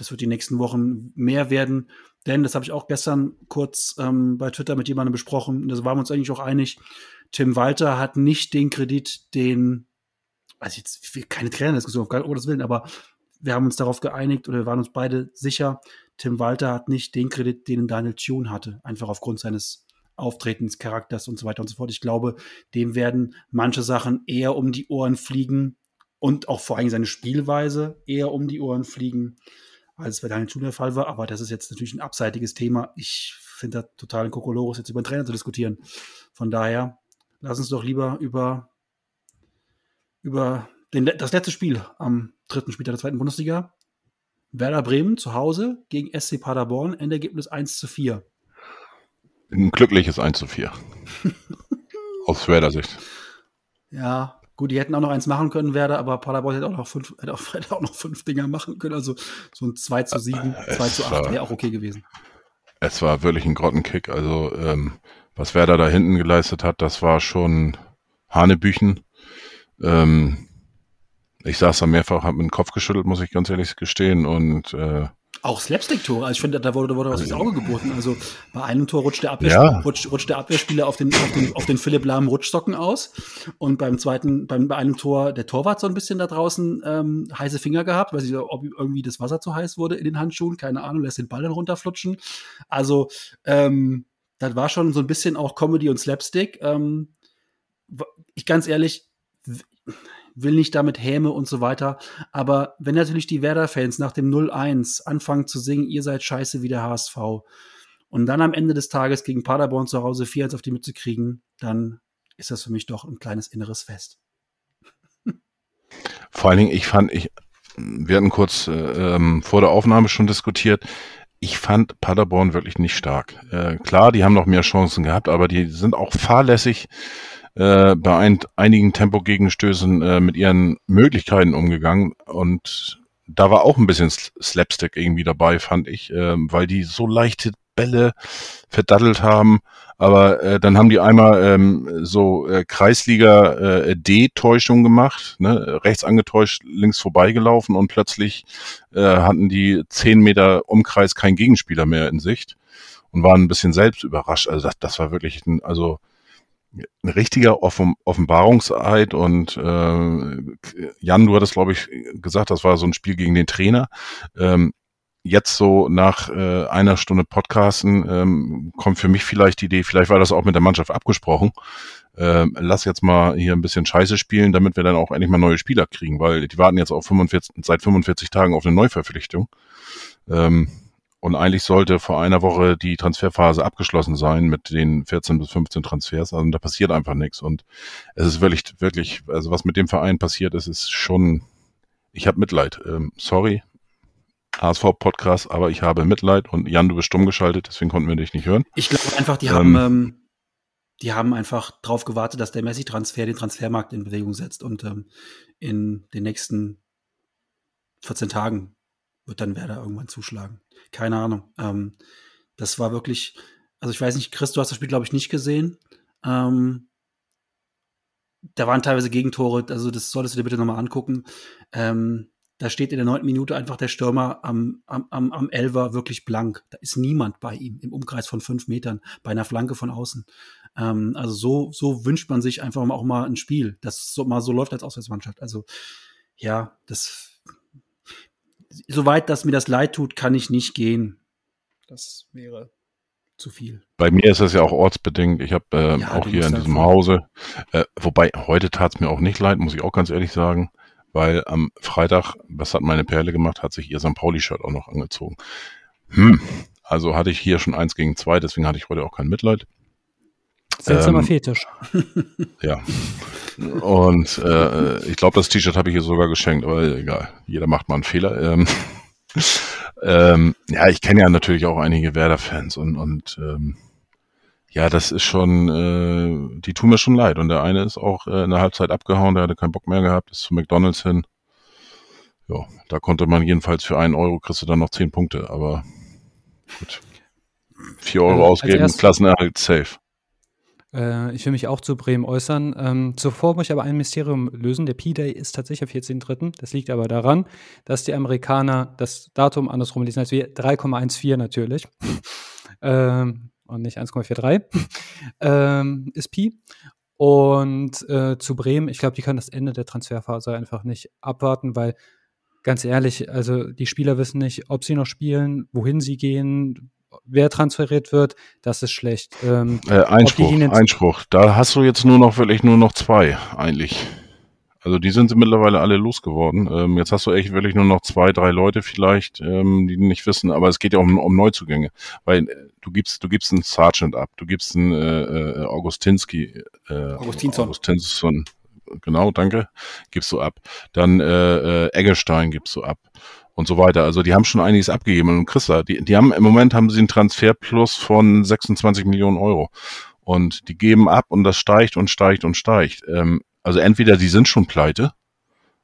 das wird die nächsten Wochen mehr werden, denn das habe ich auch gestern kurz ähm, bei Twitter mit jemandem besprochen. Da waren wir uns eigentlich auch einig. Tim Walter hat nicht den Kredit, den, also jetzt keine Trainerdiskussion, auf Gottes Willen, aber wir haben uns darauf geeinigt oder wir waren uns beide sicher, Tim Walter hat nicht den Kredit, den Daniel Thune hatte, einfach aufgrund seines Auftretens, Charakters und so weiter und so fort. Ich glaube, dem werden manche Sachen eher um die Ohren fliegen und auch vor allem seine Spielweise eher um die Ohren fliegen, als es bei Daniel Thun der Fall war. Aber das ist jetzt natürlich ein abseitiges Thema. Ich finde das total ein Kokolores, jetzt über den Trainer zu diskutieren. Von daher, lass uns doch lieber über, über den, das letzte Spiel am dritten Spieltag der zweiten Bundesliga. Werder Bremen zu Hause gegen SC Paderborn, Endergebnis 1 zu 4. Ein glückliches 1 zu 4. Aus Werder Sicht. Ja, Gut, die hätten auch noch eins machen können, Werder, aber Paderborn hätte auch noch fünf, hätte auch, hätte auch noch fünf Dinger machen können. Also so ein 2 zu 7, es 2 zu 8 wäre auch okay gewesen. Es war wirklich ein Grottenkick. Also ähm, was Werder da hinten geleistet hat, das war schon Hanebüchen. Ähm, ich saß da mehrfach, habe mit dem Kopf geschüttelt, muss ich ganz ehrlich gestehen. Und äh, auch Slapstick-Tore. Also ich finde, da wurde, da wurde was ins Auge geboten. Also bei einem Tor rutscht der, Abwehrspieler, ja. rutscht, rutscht der Abwehrspieler auf den, auf den, auf den Philipp Lahm Rutschsocken aus. Und beim zweiten, beim, bei einem Tor, der Torwart so ein bisschen da draußen ähm, heiße Finger gehabt, weiß ich, ob irgendwie das Wasser zu heiß wurde in den Handschuhen, keine Ahnung, lässt den Ball dann runterflutschen. Also, ähm, das war schon so ein bisschen auch Comedy und Slapstick. Ähm, ich ganz ehrlich, will nicht damit Häme und so weiter. Aber wenn natürlich die Werder-Fans nach dem 0-1 anfangen zu singen, ihr seid scheiße wie der HSV, und dann am Ende des Tages gegen Paderborn zu Hause 4-1 auf die Mütze kriegen, dann ist das für mich doch ein kleines inneres Fest. Vor allen Dingen, ich fand, ich, wir hatten kurz äh, ähm, vor der Aufnahme schon diskutiert, ich fand Paderborn wirklich nicht stark. Äh, klar, die haben noch mehr Chancen gehabt, aber die sind auch fahrlässig äh, bei ein, einigen Tempogegenstößen äh, mit ihren Möglichkeiten umgegangen und da war auch ein bisschen Slapstick irgendwie dabei, fand ich, äh, weil die so leichte Bälle verdattelt haben. Aber äh, dann haben die einmal ähm, so äh, Kreisliga äh, gemacht, ne? rechts angetäuscht, links vorbeigelaufen und plötzlich äh, hatten die zehn Meter Umkreis kein Gegenspieler mehr in Sicht und waren ein bisschen selbst überrascht. Also das, das war wirklich ein, also ein richtiger Offen Offenbarungseid und äh, Jan, du hattest, glaube ich, gesagt, das war so ein Spiel gegen den Trainer. Ähm, jetzt so nach äh, einer Stunde Podcasten ähm, kommt für mich vielleicht die Idee, vielleicht war das auch mit der Mannschaft abgesprochen. Ähm, lass jetzt mal hier ein bisschen Scheiße spielen, damit wir dann auch endlich mal neue Spieler kriegen, weil die warten jetzt auf 45, seit 45 Tagen auf eine Neuverpflichtung. Ähm, und eigentlich sollte vor einer Woche die Transferphase abgeschlossen sein mit den 14 bis 15 Transfers. Also da passiert einfach nichts. Und es ist wirklich, wirklich, also was mit dem Verein passiert ist, ist schon, ich habe Mitleid. Ähm, sorry, HSV-Podcast, aber ich habe Mitleid. Und Jan, du bist stumm geschaltet, deswegen konnten wir dich nicht hören. Ich glaube einfach, die haben, ähm, ähm, die haben einfach darauf gewartet, dass der Messi-Transfer den Transfermarkt in Bewegung setzt und ähm, in den nächsten 14 Tagen wird dann Werder irgendwann zuschlagen. Keine Ahnung. Ähm, das war wirklich, also ich weiß nicht, Chris, du hast das Spiel, glaube ich, nicht gesehen. Ähm, da waren teilweise Gegentore, also das solltest du dir bitte nochmal angucken. Ähm, da steht in der neunten Minute einfach der Stürmer am, am, am, am Elver wirklich blank. Da ist niemand bei ihm im Umkreis von fünf Metern, bei einer Flanke von außen. Ähm, also so, so wünscht man sich einfach auch mal ein Spiel, das so, mal so läuft als Auswärtsmannschaft. Also ja, das soweit, dass mir das leid tut, kann ich nicht gehen. Das wäre zu viel. Bei mir ist das ja auch ortsbedingt. Ich habe äh, ja, auch hier in diesem Hause, äh, wobei heute tat es mir auch nicht leid, muss ich auch ganz ehrlich sagen weil am Freitag, was hat meine Perle gemacht, hat sich ihr St. Pauli-Shirt auch noch angezogen. Hm, also hatte ich hier schon eins gegen zwei, deswegen hatte ich heute auch kein Mitleid. Seltsamer ähm, Fetisch. Ja. Und äh, ich glaube, das T-Shirt habe ich ihr sogar geschenkt, aber egal, jeder macht mal einen Fehler. Ähm, ähm, ja, ich kenne ja natürlich auch einige Werder-Fans und, und ähm, ja, das ist schon, äh, die tun mir schon leid. Und der eine ist auch äh, in der Halbzeit abgehauen, der hatte keinen Bock mehr gehabt, ist zu McDonalds hin. Ja, da konnte man jedenfalls für einen Euro kriegst du dann noch zehn Punkte, aber gut. Vier Euro also, ausgeben, Klassenerhalt safe. Äh, ich will mich auch zu Bremen äußern. Ähm, zuvor muss ich aber ein Mysterium lösen. Der P-Day ist tatsächlich am 14.3. Das liegt aber daran, dass die Amerikaner das Datum andersrum lesen als wir 3,14 natürlich. ähm, und nicht 1,43 ähm, ist Pi. Und äh, zu Bremen, ich glaube, die können das Ende der Transferphase einfach nicht abwarten, weil ganz ehrlich, also die Spieler wissen nicht, ob sie noch spielen, wohin sie gehen, wer transferiert wird, das ist schlecht. Ähm, äh, Einspruch, Einspruch. Da hast du jetzt nur noch wirklich nur noch zwei, eigentlich. Also die sind mittlerweile alle losgeworden. Ähm, jetzt hast du echt wirklich nur noch zwei, drei Leute vielleicht, ähm, die nicht wissen, aber es geht ja um, um Neuzugänge. Weil äh, du gibst, du gibst einen Sergeant ab, du gibst einen äh, äh, Augustinski, äh, Augustinsson. Augustinsson, genau, danke, gibst du ab. Dann äh, äh, Eggestein gibst du ab und so weiter. Also die haben schon einiges abgegeben. Und Christa, die, die haben im Moment haben sie einen Transferplus von 26 Millionen Euro. Und die geben ab und das steigt und steigt und steigt. Ähm, also entweder die sind schon pleite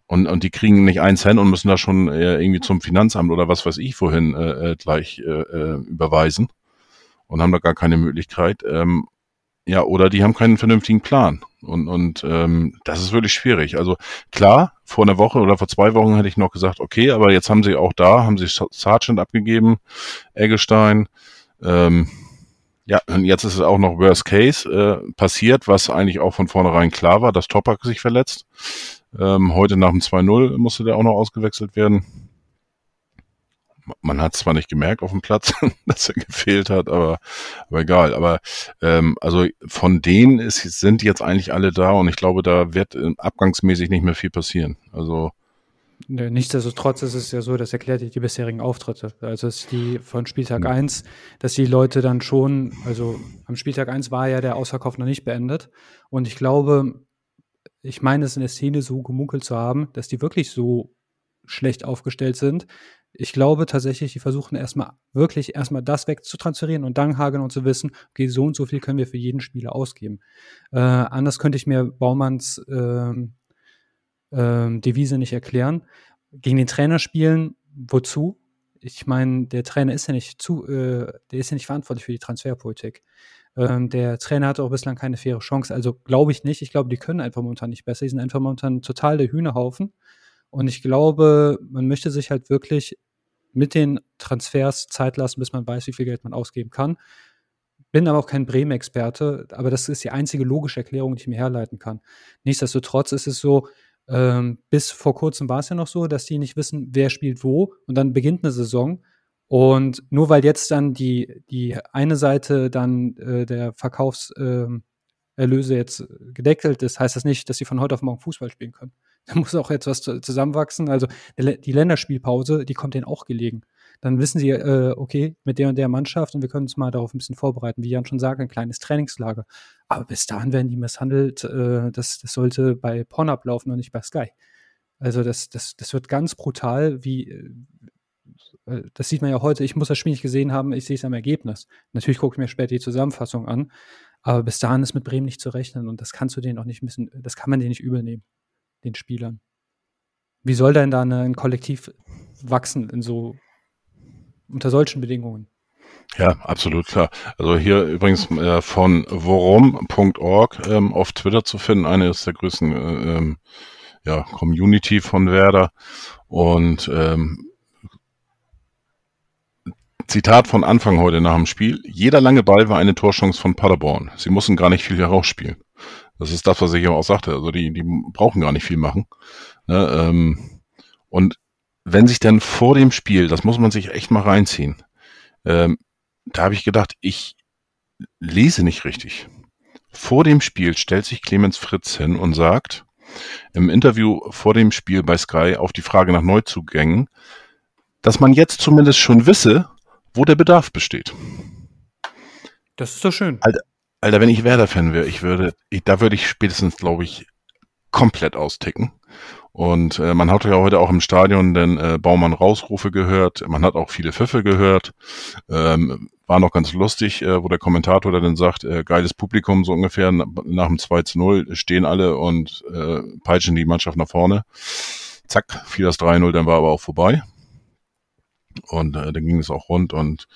und, und die kriegen nicht einen Cent und müssen da schon äh, irgendwie zum Finanzamt oder was weiß ich wohin äh, äh, gleich äh, äh, überweisen und haben da gar keine Möglichkeit. Ähm, ja, oder die haben keinen vernünftigen Plan. Und, und ähm, das ist wirklich schwierig. Also klar, vor einer Woche oder vor zwei Wochen hätte ich noch gesagt, okay, aber jetzt haben sie auch da, haben sie Sargent abgegeben, Eggestein, ähm, ja, und jetzt ist es auch noch Worst Case äh, passiert, was eigentlich auch von vornherein klar war, dass Topak sich verletzt. Ähm, heute nach dem 2-0 musste der auch noch ausgewechselt werden. Man hat zwar nicht gemerkt auf dem Platz, dass er gefehlt hat, aber, aber egal. Aber ähm, also von denen ist, sind jetzt eigentlich alle da und ich glaube, da wird äh, abgangsmäßig nicht mehr viel passieren. Also Nichtsdestotrotz ist es ja so, das erklärt die bisherigen Auftritte. Also es ist die von Spieltag mhm. 1, dass die Leute dann schon, also am Spieltag 1 war ja der Ausverkauf noch nicht beendet. Und ich glaube, ich meine es in der Szene so gemunkelt zu haben, dass die wirklich so schlecht aufgestellt sind. Ich glaube tatsächlich, die versuchen erstmal wirklich erstmal das wegzutransferieren und dann hagen und zu wissen, okay, so und so viel können wir für jeden Spieler ausgeben. Äh, anders könnte ich mir Baumanns äh, ähm, Devise nicht erklären. Gegen den Trainer spielen, wozu? Ich meine, der Trainer ist ja nicht zu, äh, der ist ja nicht verantwortlich für die Transferpolitik. Ähm, der Trainer hatte auch bislang keine faire Chance. Also glaube ich nicht. Ich glaube, die können einfach momentan nicht besser. Die sind einfach momentan total der Hühnerhaufen. Und ich glaube, man möchte sich halt wirklich mit den Transfers Zeit lassen, bis man weiß, wie viel Geld man ausgeben kann. Bin aber auch kein Bremen-Experte, aber das ist die einzige logische Erklärung, die ich mir herleiten kann. Nichtsdestotrotz ist es so, ähm, bis vor kurzem war es ja noch so, dass die nicht wissen, wer spielt wo. Und dann beginnt eine Saison. Und nur weil jetzt dann die, die eine Seite dann äh, der Verkaufserlöse ähm, jetzt gedeckelt ist, heißt das nicht, dass sie von heute auf morgen Fußball spielen können. Da muss auch etwas zusammenwachsen. Also die Länderspielpause, die kommt denen auch gelegen dann wissen sie, äh, okay, mit der und der Mannschaft und wir können uns mal darauf ein bisschen vorbereiten. Wie Jan schon sagt, ein kleines Trainingslager. Aber bis dahin werden die misshandelt. Äh, das, das sollte bei Pornhub laufen und nicht bei Sky. Also das, das, das wird ganz brutal, wie, äh, äh, das sieht man ja heute, ich muss das Spiel nicht gesehen haben, ich sehe es am Ergebnis. Natürlich gucke ich mir später die Zusammenfassung an, aber bis dahin ist mit Bremen nicht zu rechnen und das kannst du denen auch nicht müssen, das kann man denen nicht übel nehmen, den Spielern. wie soll denn da ein Kollektiv wachsen in so unter solchen Bedingungen? Ja, absolut klar. Also hier übrigens äh, von worum.org ähm, auf Twitter zu finden, eine ist der größten äh, ähm, ja, Community von Werder und ähm, Zitat von Anfang heute nach dem Spiel. Jeder lange Ball war eine Torchance von Paderborn. Sie mussten gar nicht viel herausspielen. Das ist das, was ich auch sagte. Also die, die brauchen gar nicht viel machen. Ne, ähm, und wenn sich dann vor dem Spiel, das muss man sich echt mal reinziehen, ähm, da habe ich gedacht, ich lese nicht richtig. Vor dem Spiel stellt sich Clemens Fritz hin und sagt im Interview vor dem Spiel bei Sky auf die Frage nach Neuzugängen, dass man jetzt zumindest schon wisse, wo der Bedarf besteht. Das ist doch schön. Alter, Alter wenn ich Werder-Fan wäre, ich würde, ich, da würde ich spätestens, glaube ich, komplett austicken. Und äh, man hat ja heute auch im Stadion den äh, Baumann Rausrufe gehört. Man hat auch viele Pfiffe gehört. Ähm, war noch ganz lustig, äh, wo der Kommentator da dann sagt, äh, geiles Publikum so ungefähr. Nach dem 2 zu 0 stehen alle und äh, peitschen die Mannschaft nach vorne. Zack, fiel das 3-0, dann war aber auch vorbei. Und äh, dann ging es auch rund und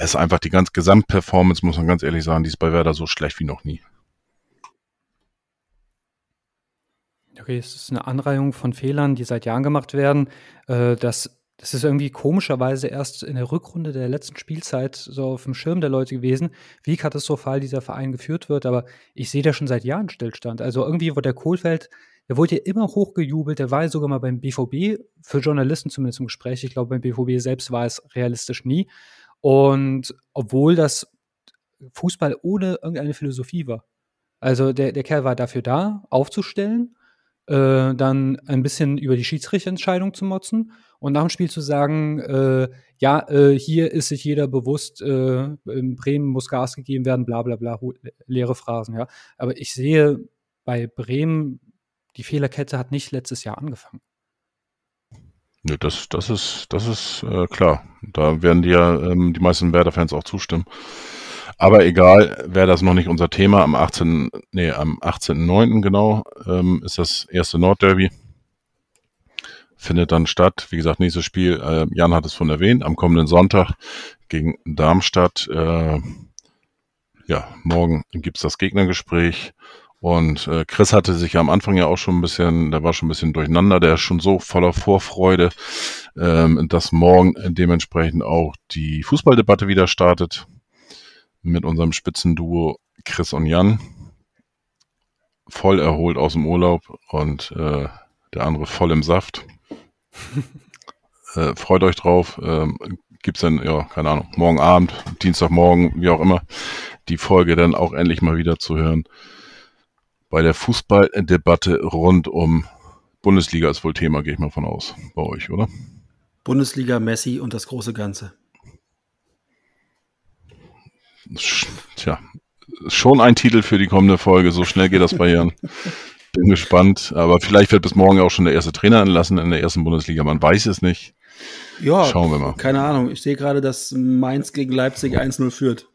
es ist einfach die ganz Gesamtperformance, muss man ganz ehrlich sagen, die ist bei Werder so schlecht wie noch nie. Okay, es ist eine Anreihung von Fehlern, die seit Jahren gemacht werden. Äh, das, das ist irgendwie komischerweise erst in der Rückrunde der letzten Spielzeit so auf dem Schirm der Leute gewesen, wie katastrophal dieser Verein geführt wird. Aber ich sehe da schon seit Jahren Stillstand. Also irgendwie wurde der Kohlfeld, der wurde ja immer hochgejubelt. Der war ja sogar mal beim BVB, für Journalisten zumindest im Gespräch. Ich glaube, beim BVB selbst war es realistisch nie. Und obwohl das Fußball ohne irgendeine Philosophie war. Also der, der Kerl war dafür da, aufzustellen äh, dann ein bisschen über die Schiedsrichterentscheidung zu motzen und nach dem Spiel zu sagen, äh, ja, äh, hier ist sich jeder bewusst, äh, in Bremen muss Gas gegeben werden, bla bla bla, leere Phrasen, ja. Aber ich sehe bei Bremen, die Fehlerkette hat nicht letztes Jahr angefangen. Nö, das, das ist, das ist äh, klar. Da werden ja ähm, die meisten Werder-Fans auch zustimmen. Aber egal, wäre das noch nicht unser Thema. Am 18. Nee, am 18.09. genau ähm, ist das erste Nordderby. Findet dann statt. Wie gesagt, nächstes Spiel, äh, Jan hat es von erwähnt, am kommenden Sonntag gegen Darmstadt. Äh, ja, morgen gibt's das Gegnergespräch. Und äh, Chris hatte sich am Anfang ja auch schon ein bisschen, der war schon ein bisschen durcheinander, der ist schon so voller Vorfreude, ähm, dass morgen dementsprechend auch die Fußballdebatte wieder startet mit unserem Spitzenduo Chris und Jan. Voll erholt aus dem Urlaub und äh, der andere voll im Saft. äh, freut euch drauf. Ähm, gibt's dann, ja, keine Ahnung, morgen Abend, Dienstagmorgen, wie auch immer, die Folge dann auch endlich mal wieder zu hören. Bei der Fußballdebatte rund um Bundesliga ist wohl Thema, gehe ich mal von aus, bei euch, oder? Bundesliga, Messi und das große Ganze. Tja, schon ein Titel für die kommende Folge. So schnell geht das bei Jan. Bin gespannt. Aber vielleicht wird bis morgen auch schon der erste Trainer entlassen in der ersten Bundesliga. Man weiß es nicht. Ja, schauen wir mal. Keine Ahnung. Ich sehe gerade, dass Mainz gegen Leipzig 1-0 führt.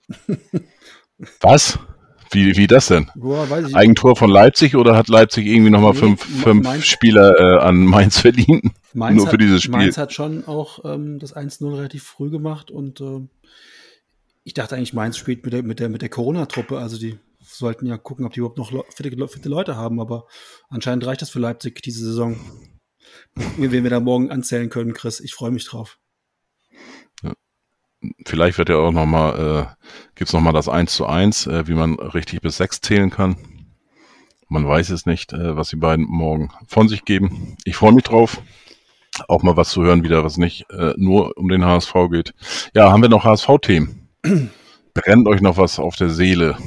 Was? Wie, wie das denn? Boah, Eigentor von Leipzig oder hat Leipzig irgendwie nochmal nee, fünf, fünf Mainz, Spieler äh, an Mainz verdient? Mainz Nur für hat, dieses Spiel. Mainz hat schon auch ähm, das 1-0 relativ früh gemacht und äh, ich dachte eigentlich, Mainz spielt mit der, mit der, mit der Corona-Truppe. Also die sollten ja gucken, ob die überhaupt noch fitte, fitte Leute haben. Aber anscheinend reicht das für Leipzig diese Saison. Wen wir da morgen anzählen können, Chris. Ich freue mich drauf. Vielleicht wird ja auch noch mal, äh, gibt es noch mal das 1 zu 1, äh, wie man richtig bis 6 zählen kann. Man weiß es nicht, äh, was die beiden morgen von sich geben. Ich freue mich drauf. Auch mal was zu hören, wieder was nicht äh, nur um den HSV geht. Ja, haben wir noch HSV-Themen? Brennt euch noch was auf der Seele?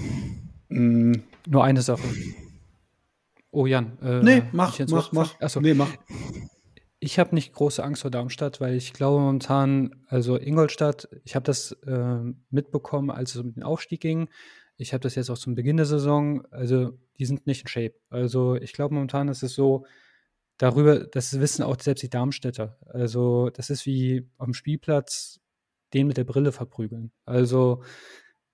Mm, nur eine Sache. Oh Jan. Äh, nee, mach, mach, mach. Achso. Nee, mach. Ich habe nicht große Angst vor Darmstadt, weil ich glaube momentan, also Ingolstadt, ich habe das äh, mitbekommen, als es um den Aufstieg ging. Ich habe das jetzt auch zum Beginn der Saison. Also, die sind nicht in Shape. Also, ich glaube momentan ist es so, darüber, das wissen auch selbst die Darmstädter. Also, das ist wie auf dem Spielplatz den mit der Brille verprügeln. Also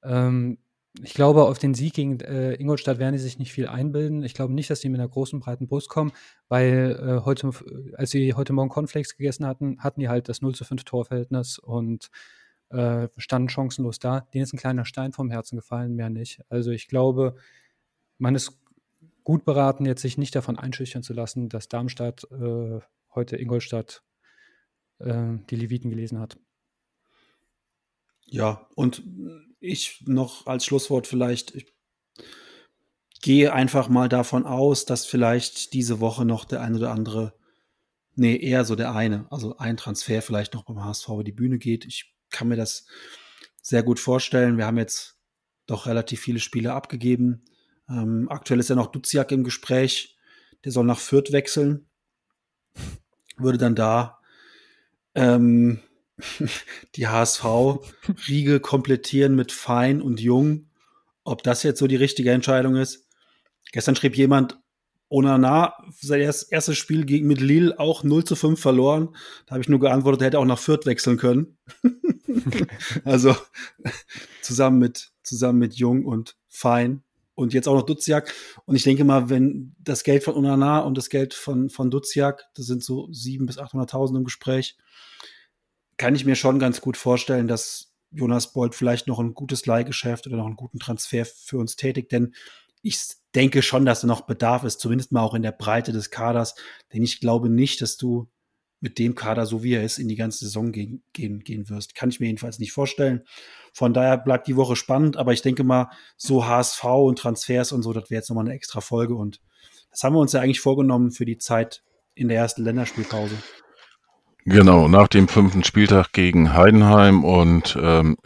ähm, ich glaube, auf den Sieg gegen äh, Ingolstadt werden die sich nicht viel einbilden. Ich glaube nicht, dass die mit einer großen, breiten Brust kommen, weil äh, heute, als sie heute Morgen Cornflakes gegessen hatten, hatten die halt das 0 zu 5 Torverhältnis und äh, standen chancenlos da. Denen ist ein kleiner Stein vom Herzen gefallen, mehr nicht. Also ich glaube, man ist gut beraten, jetzt sich nicht davon einschüchtern zu lassen, dass Darmstadt äh, heute Ingolstadt äh, die Leviten gelesen hat. Ja, und ich noch als Schlusswort vielleicht, ich gehe einfach mal davon aus, dass vielleicht diese Woche noch der ein oder andere, nee, eher so der eine, also ein Transfer vielleicht noch beim HSV über die Bühne geht. Ich kann mir das sehr gut vorstellen. Wir haben jetzt doch relativ viele Spiele abgegeben. Ähm, aktuell ist ja noch Duziak im Gespräch. Der soll nach Fürth wechseln. Würde dann da ähm, die HSV-Riege komplettieren mit Fein und Jung. Ob das jetzt so die richtige Entscheidung ist? Gestern schrieb jemand, Onana, sein erstes Spiel gegen mit Lille auch 0 zu 5 verloren. Da habe ich nur geantwortet, er hätte auch nach Fürth wechseln können. also zusammen mit, zusammen mit Jung und Fein und jetzt auch noch Duziak. Und ich denke mal, wenn das Geld von Onana und das Geld von, von Duziak, das sind so 700.000 bis 800.000 im Gespräch, kann ich mir schon ganz gut vorstellen, dass Jonas Bolt vielleicht noch ein gutes Leihgeschäft oder noch einen guten Transfer für uns tätigt, denn ich denke schon, dass da noch Bedarf ist, zumindest mal auch in der Breite des Kaders, denn ich glaube nicht, dass du mit dem Kader, so wie er ist, in die ganze Saison gehen, gehen, gehen wirst. Kann ich mir jedenfalls nicht vorstellen. Von daher bleibt die Woche spannend, aber ich denke mal, so HSV und Transfers und so, das wäre jetzt nochmal eine extra Folge und das haben wir uns ja eigentlich vorgenommen für die Zeit in der ersten Länderspielpause. Genau, nach dem fünften Spieltag gegen Heidenheim und ähm,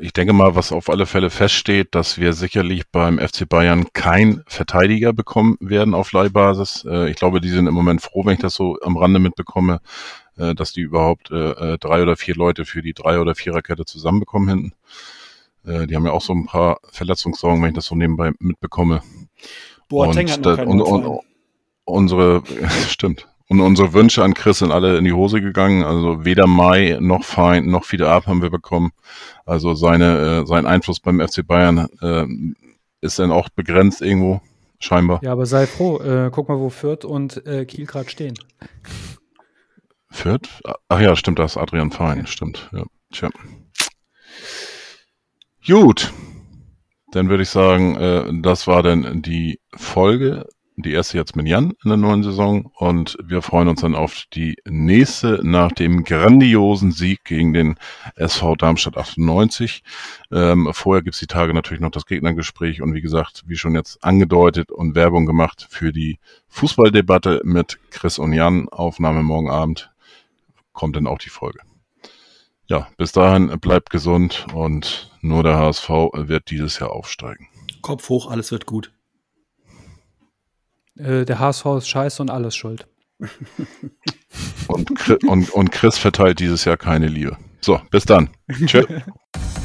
ich denke mal, was auf alle Fälle feststeht, dass wir sicherlich beim FC Bayern kein Verteidiger bekommen werden auf Leihbasis. Äh, ich glaube, die sind im Moment froh, wenn ich das so am Rande mitbekomme, äh, dass die überhaupt äh, äh drei oder vier Leute für die drei oder viererkette zusammenbekommen hinten. Äh, die haben ja auch so ein paar Verletzungssorgen, wenn ich das so nebenbei mitbekomme. Boateng und, hat noch und, und unsere stimmt und unsere Wünsche an Chris sind alle in die Hose gegangen. Also weder Mai noch Feind noch Fiete Ab haben wir bekommen. Also seine, äh, sein Einfluss beim FC Bayern äh, ist dann auch begrenzt irgendwo, scheinbar. Ja, aber sei froh. Äh, guck mal, wo Fürth und äh, Kiel gerade stehen. Fürth? Ach ja, stimmt, das ist Adrian Fein, ja. stimmt. Ja. Tja. Gut. Dann würde ich sagen, äh, das war dann die Folge die erste jetzt mit Jan in der neuen Saison und wir freuen uns dann auf die nächste nach dem grandiosen Sieg gegen den SV Darmstadt 98. Ähm, vorher gibt's die Tage natürlich noch das Gegnergespräch und wie gesagt, wie schon jetzt angedeutet und Werbung gemacht für die Fußballdebatte mit Chris und Jan. Aufnahme morgen Abend kommt dann auch die Folge. Ja, bis dahin bleibt gesund und nur der HSV wird dieses Jahr aufsteigen. Kopf hoch, alles wird gut. Äh, der HSV ist scheiße und alles schuld. und, und, und Chris verteilt dieses Jahr keine Liebe. So, bis dann. Tschö.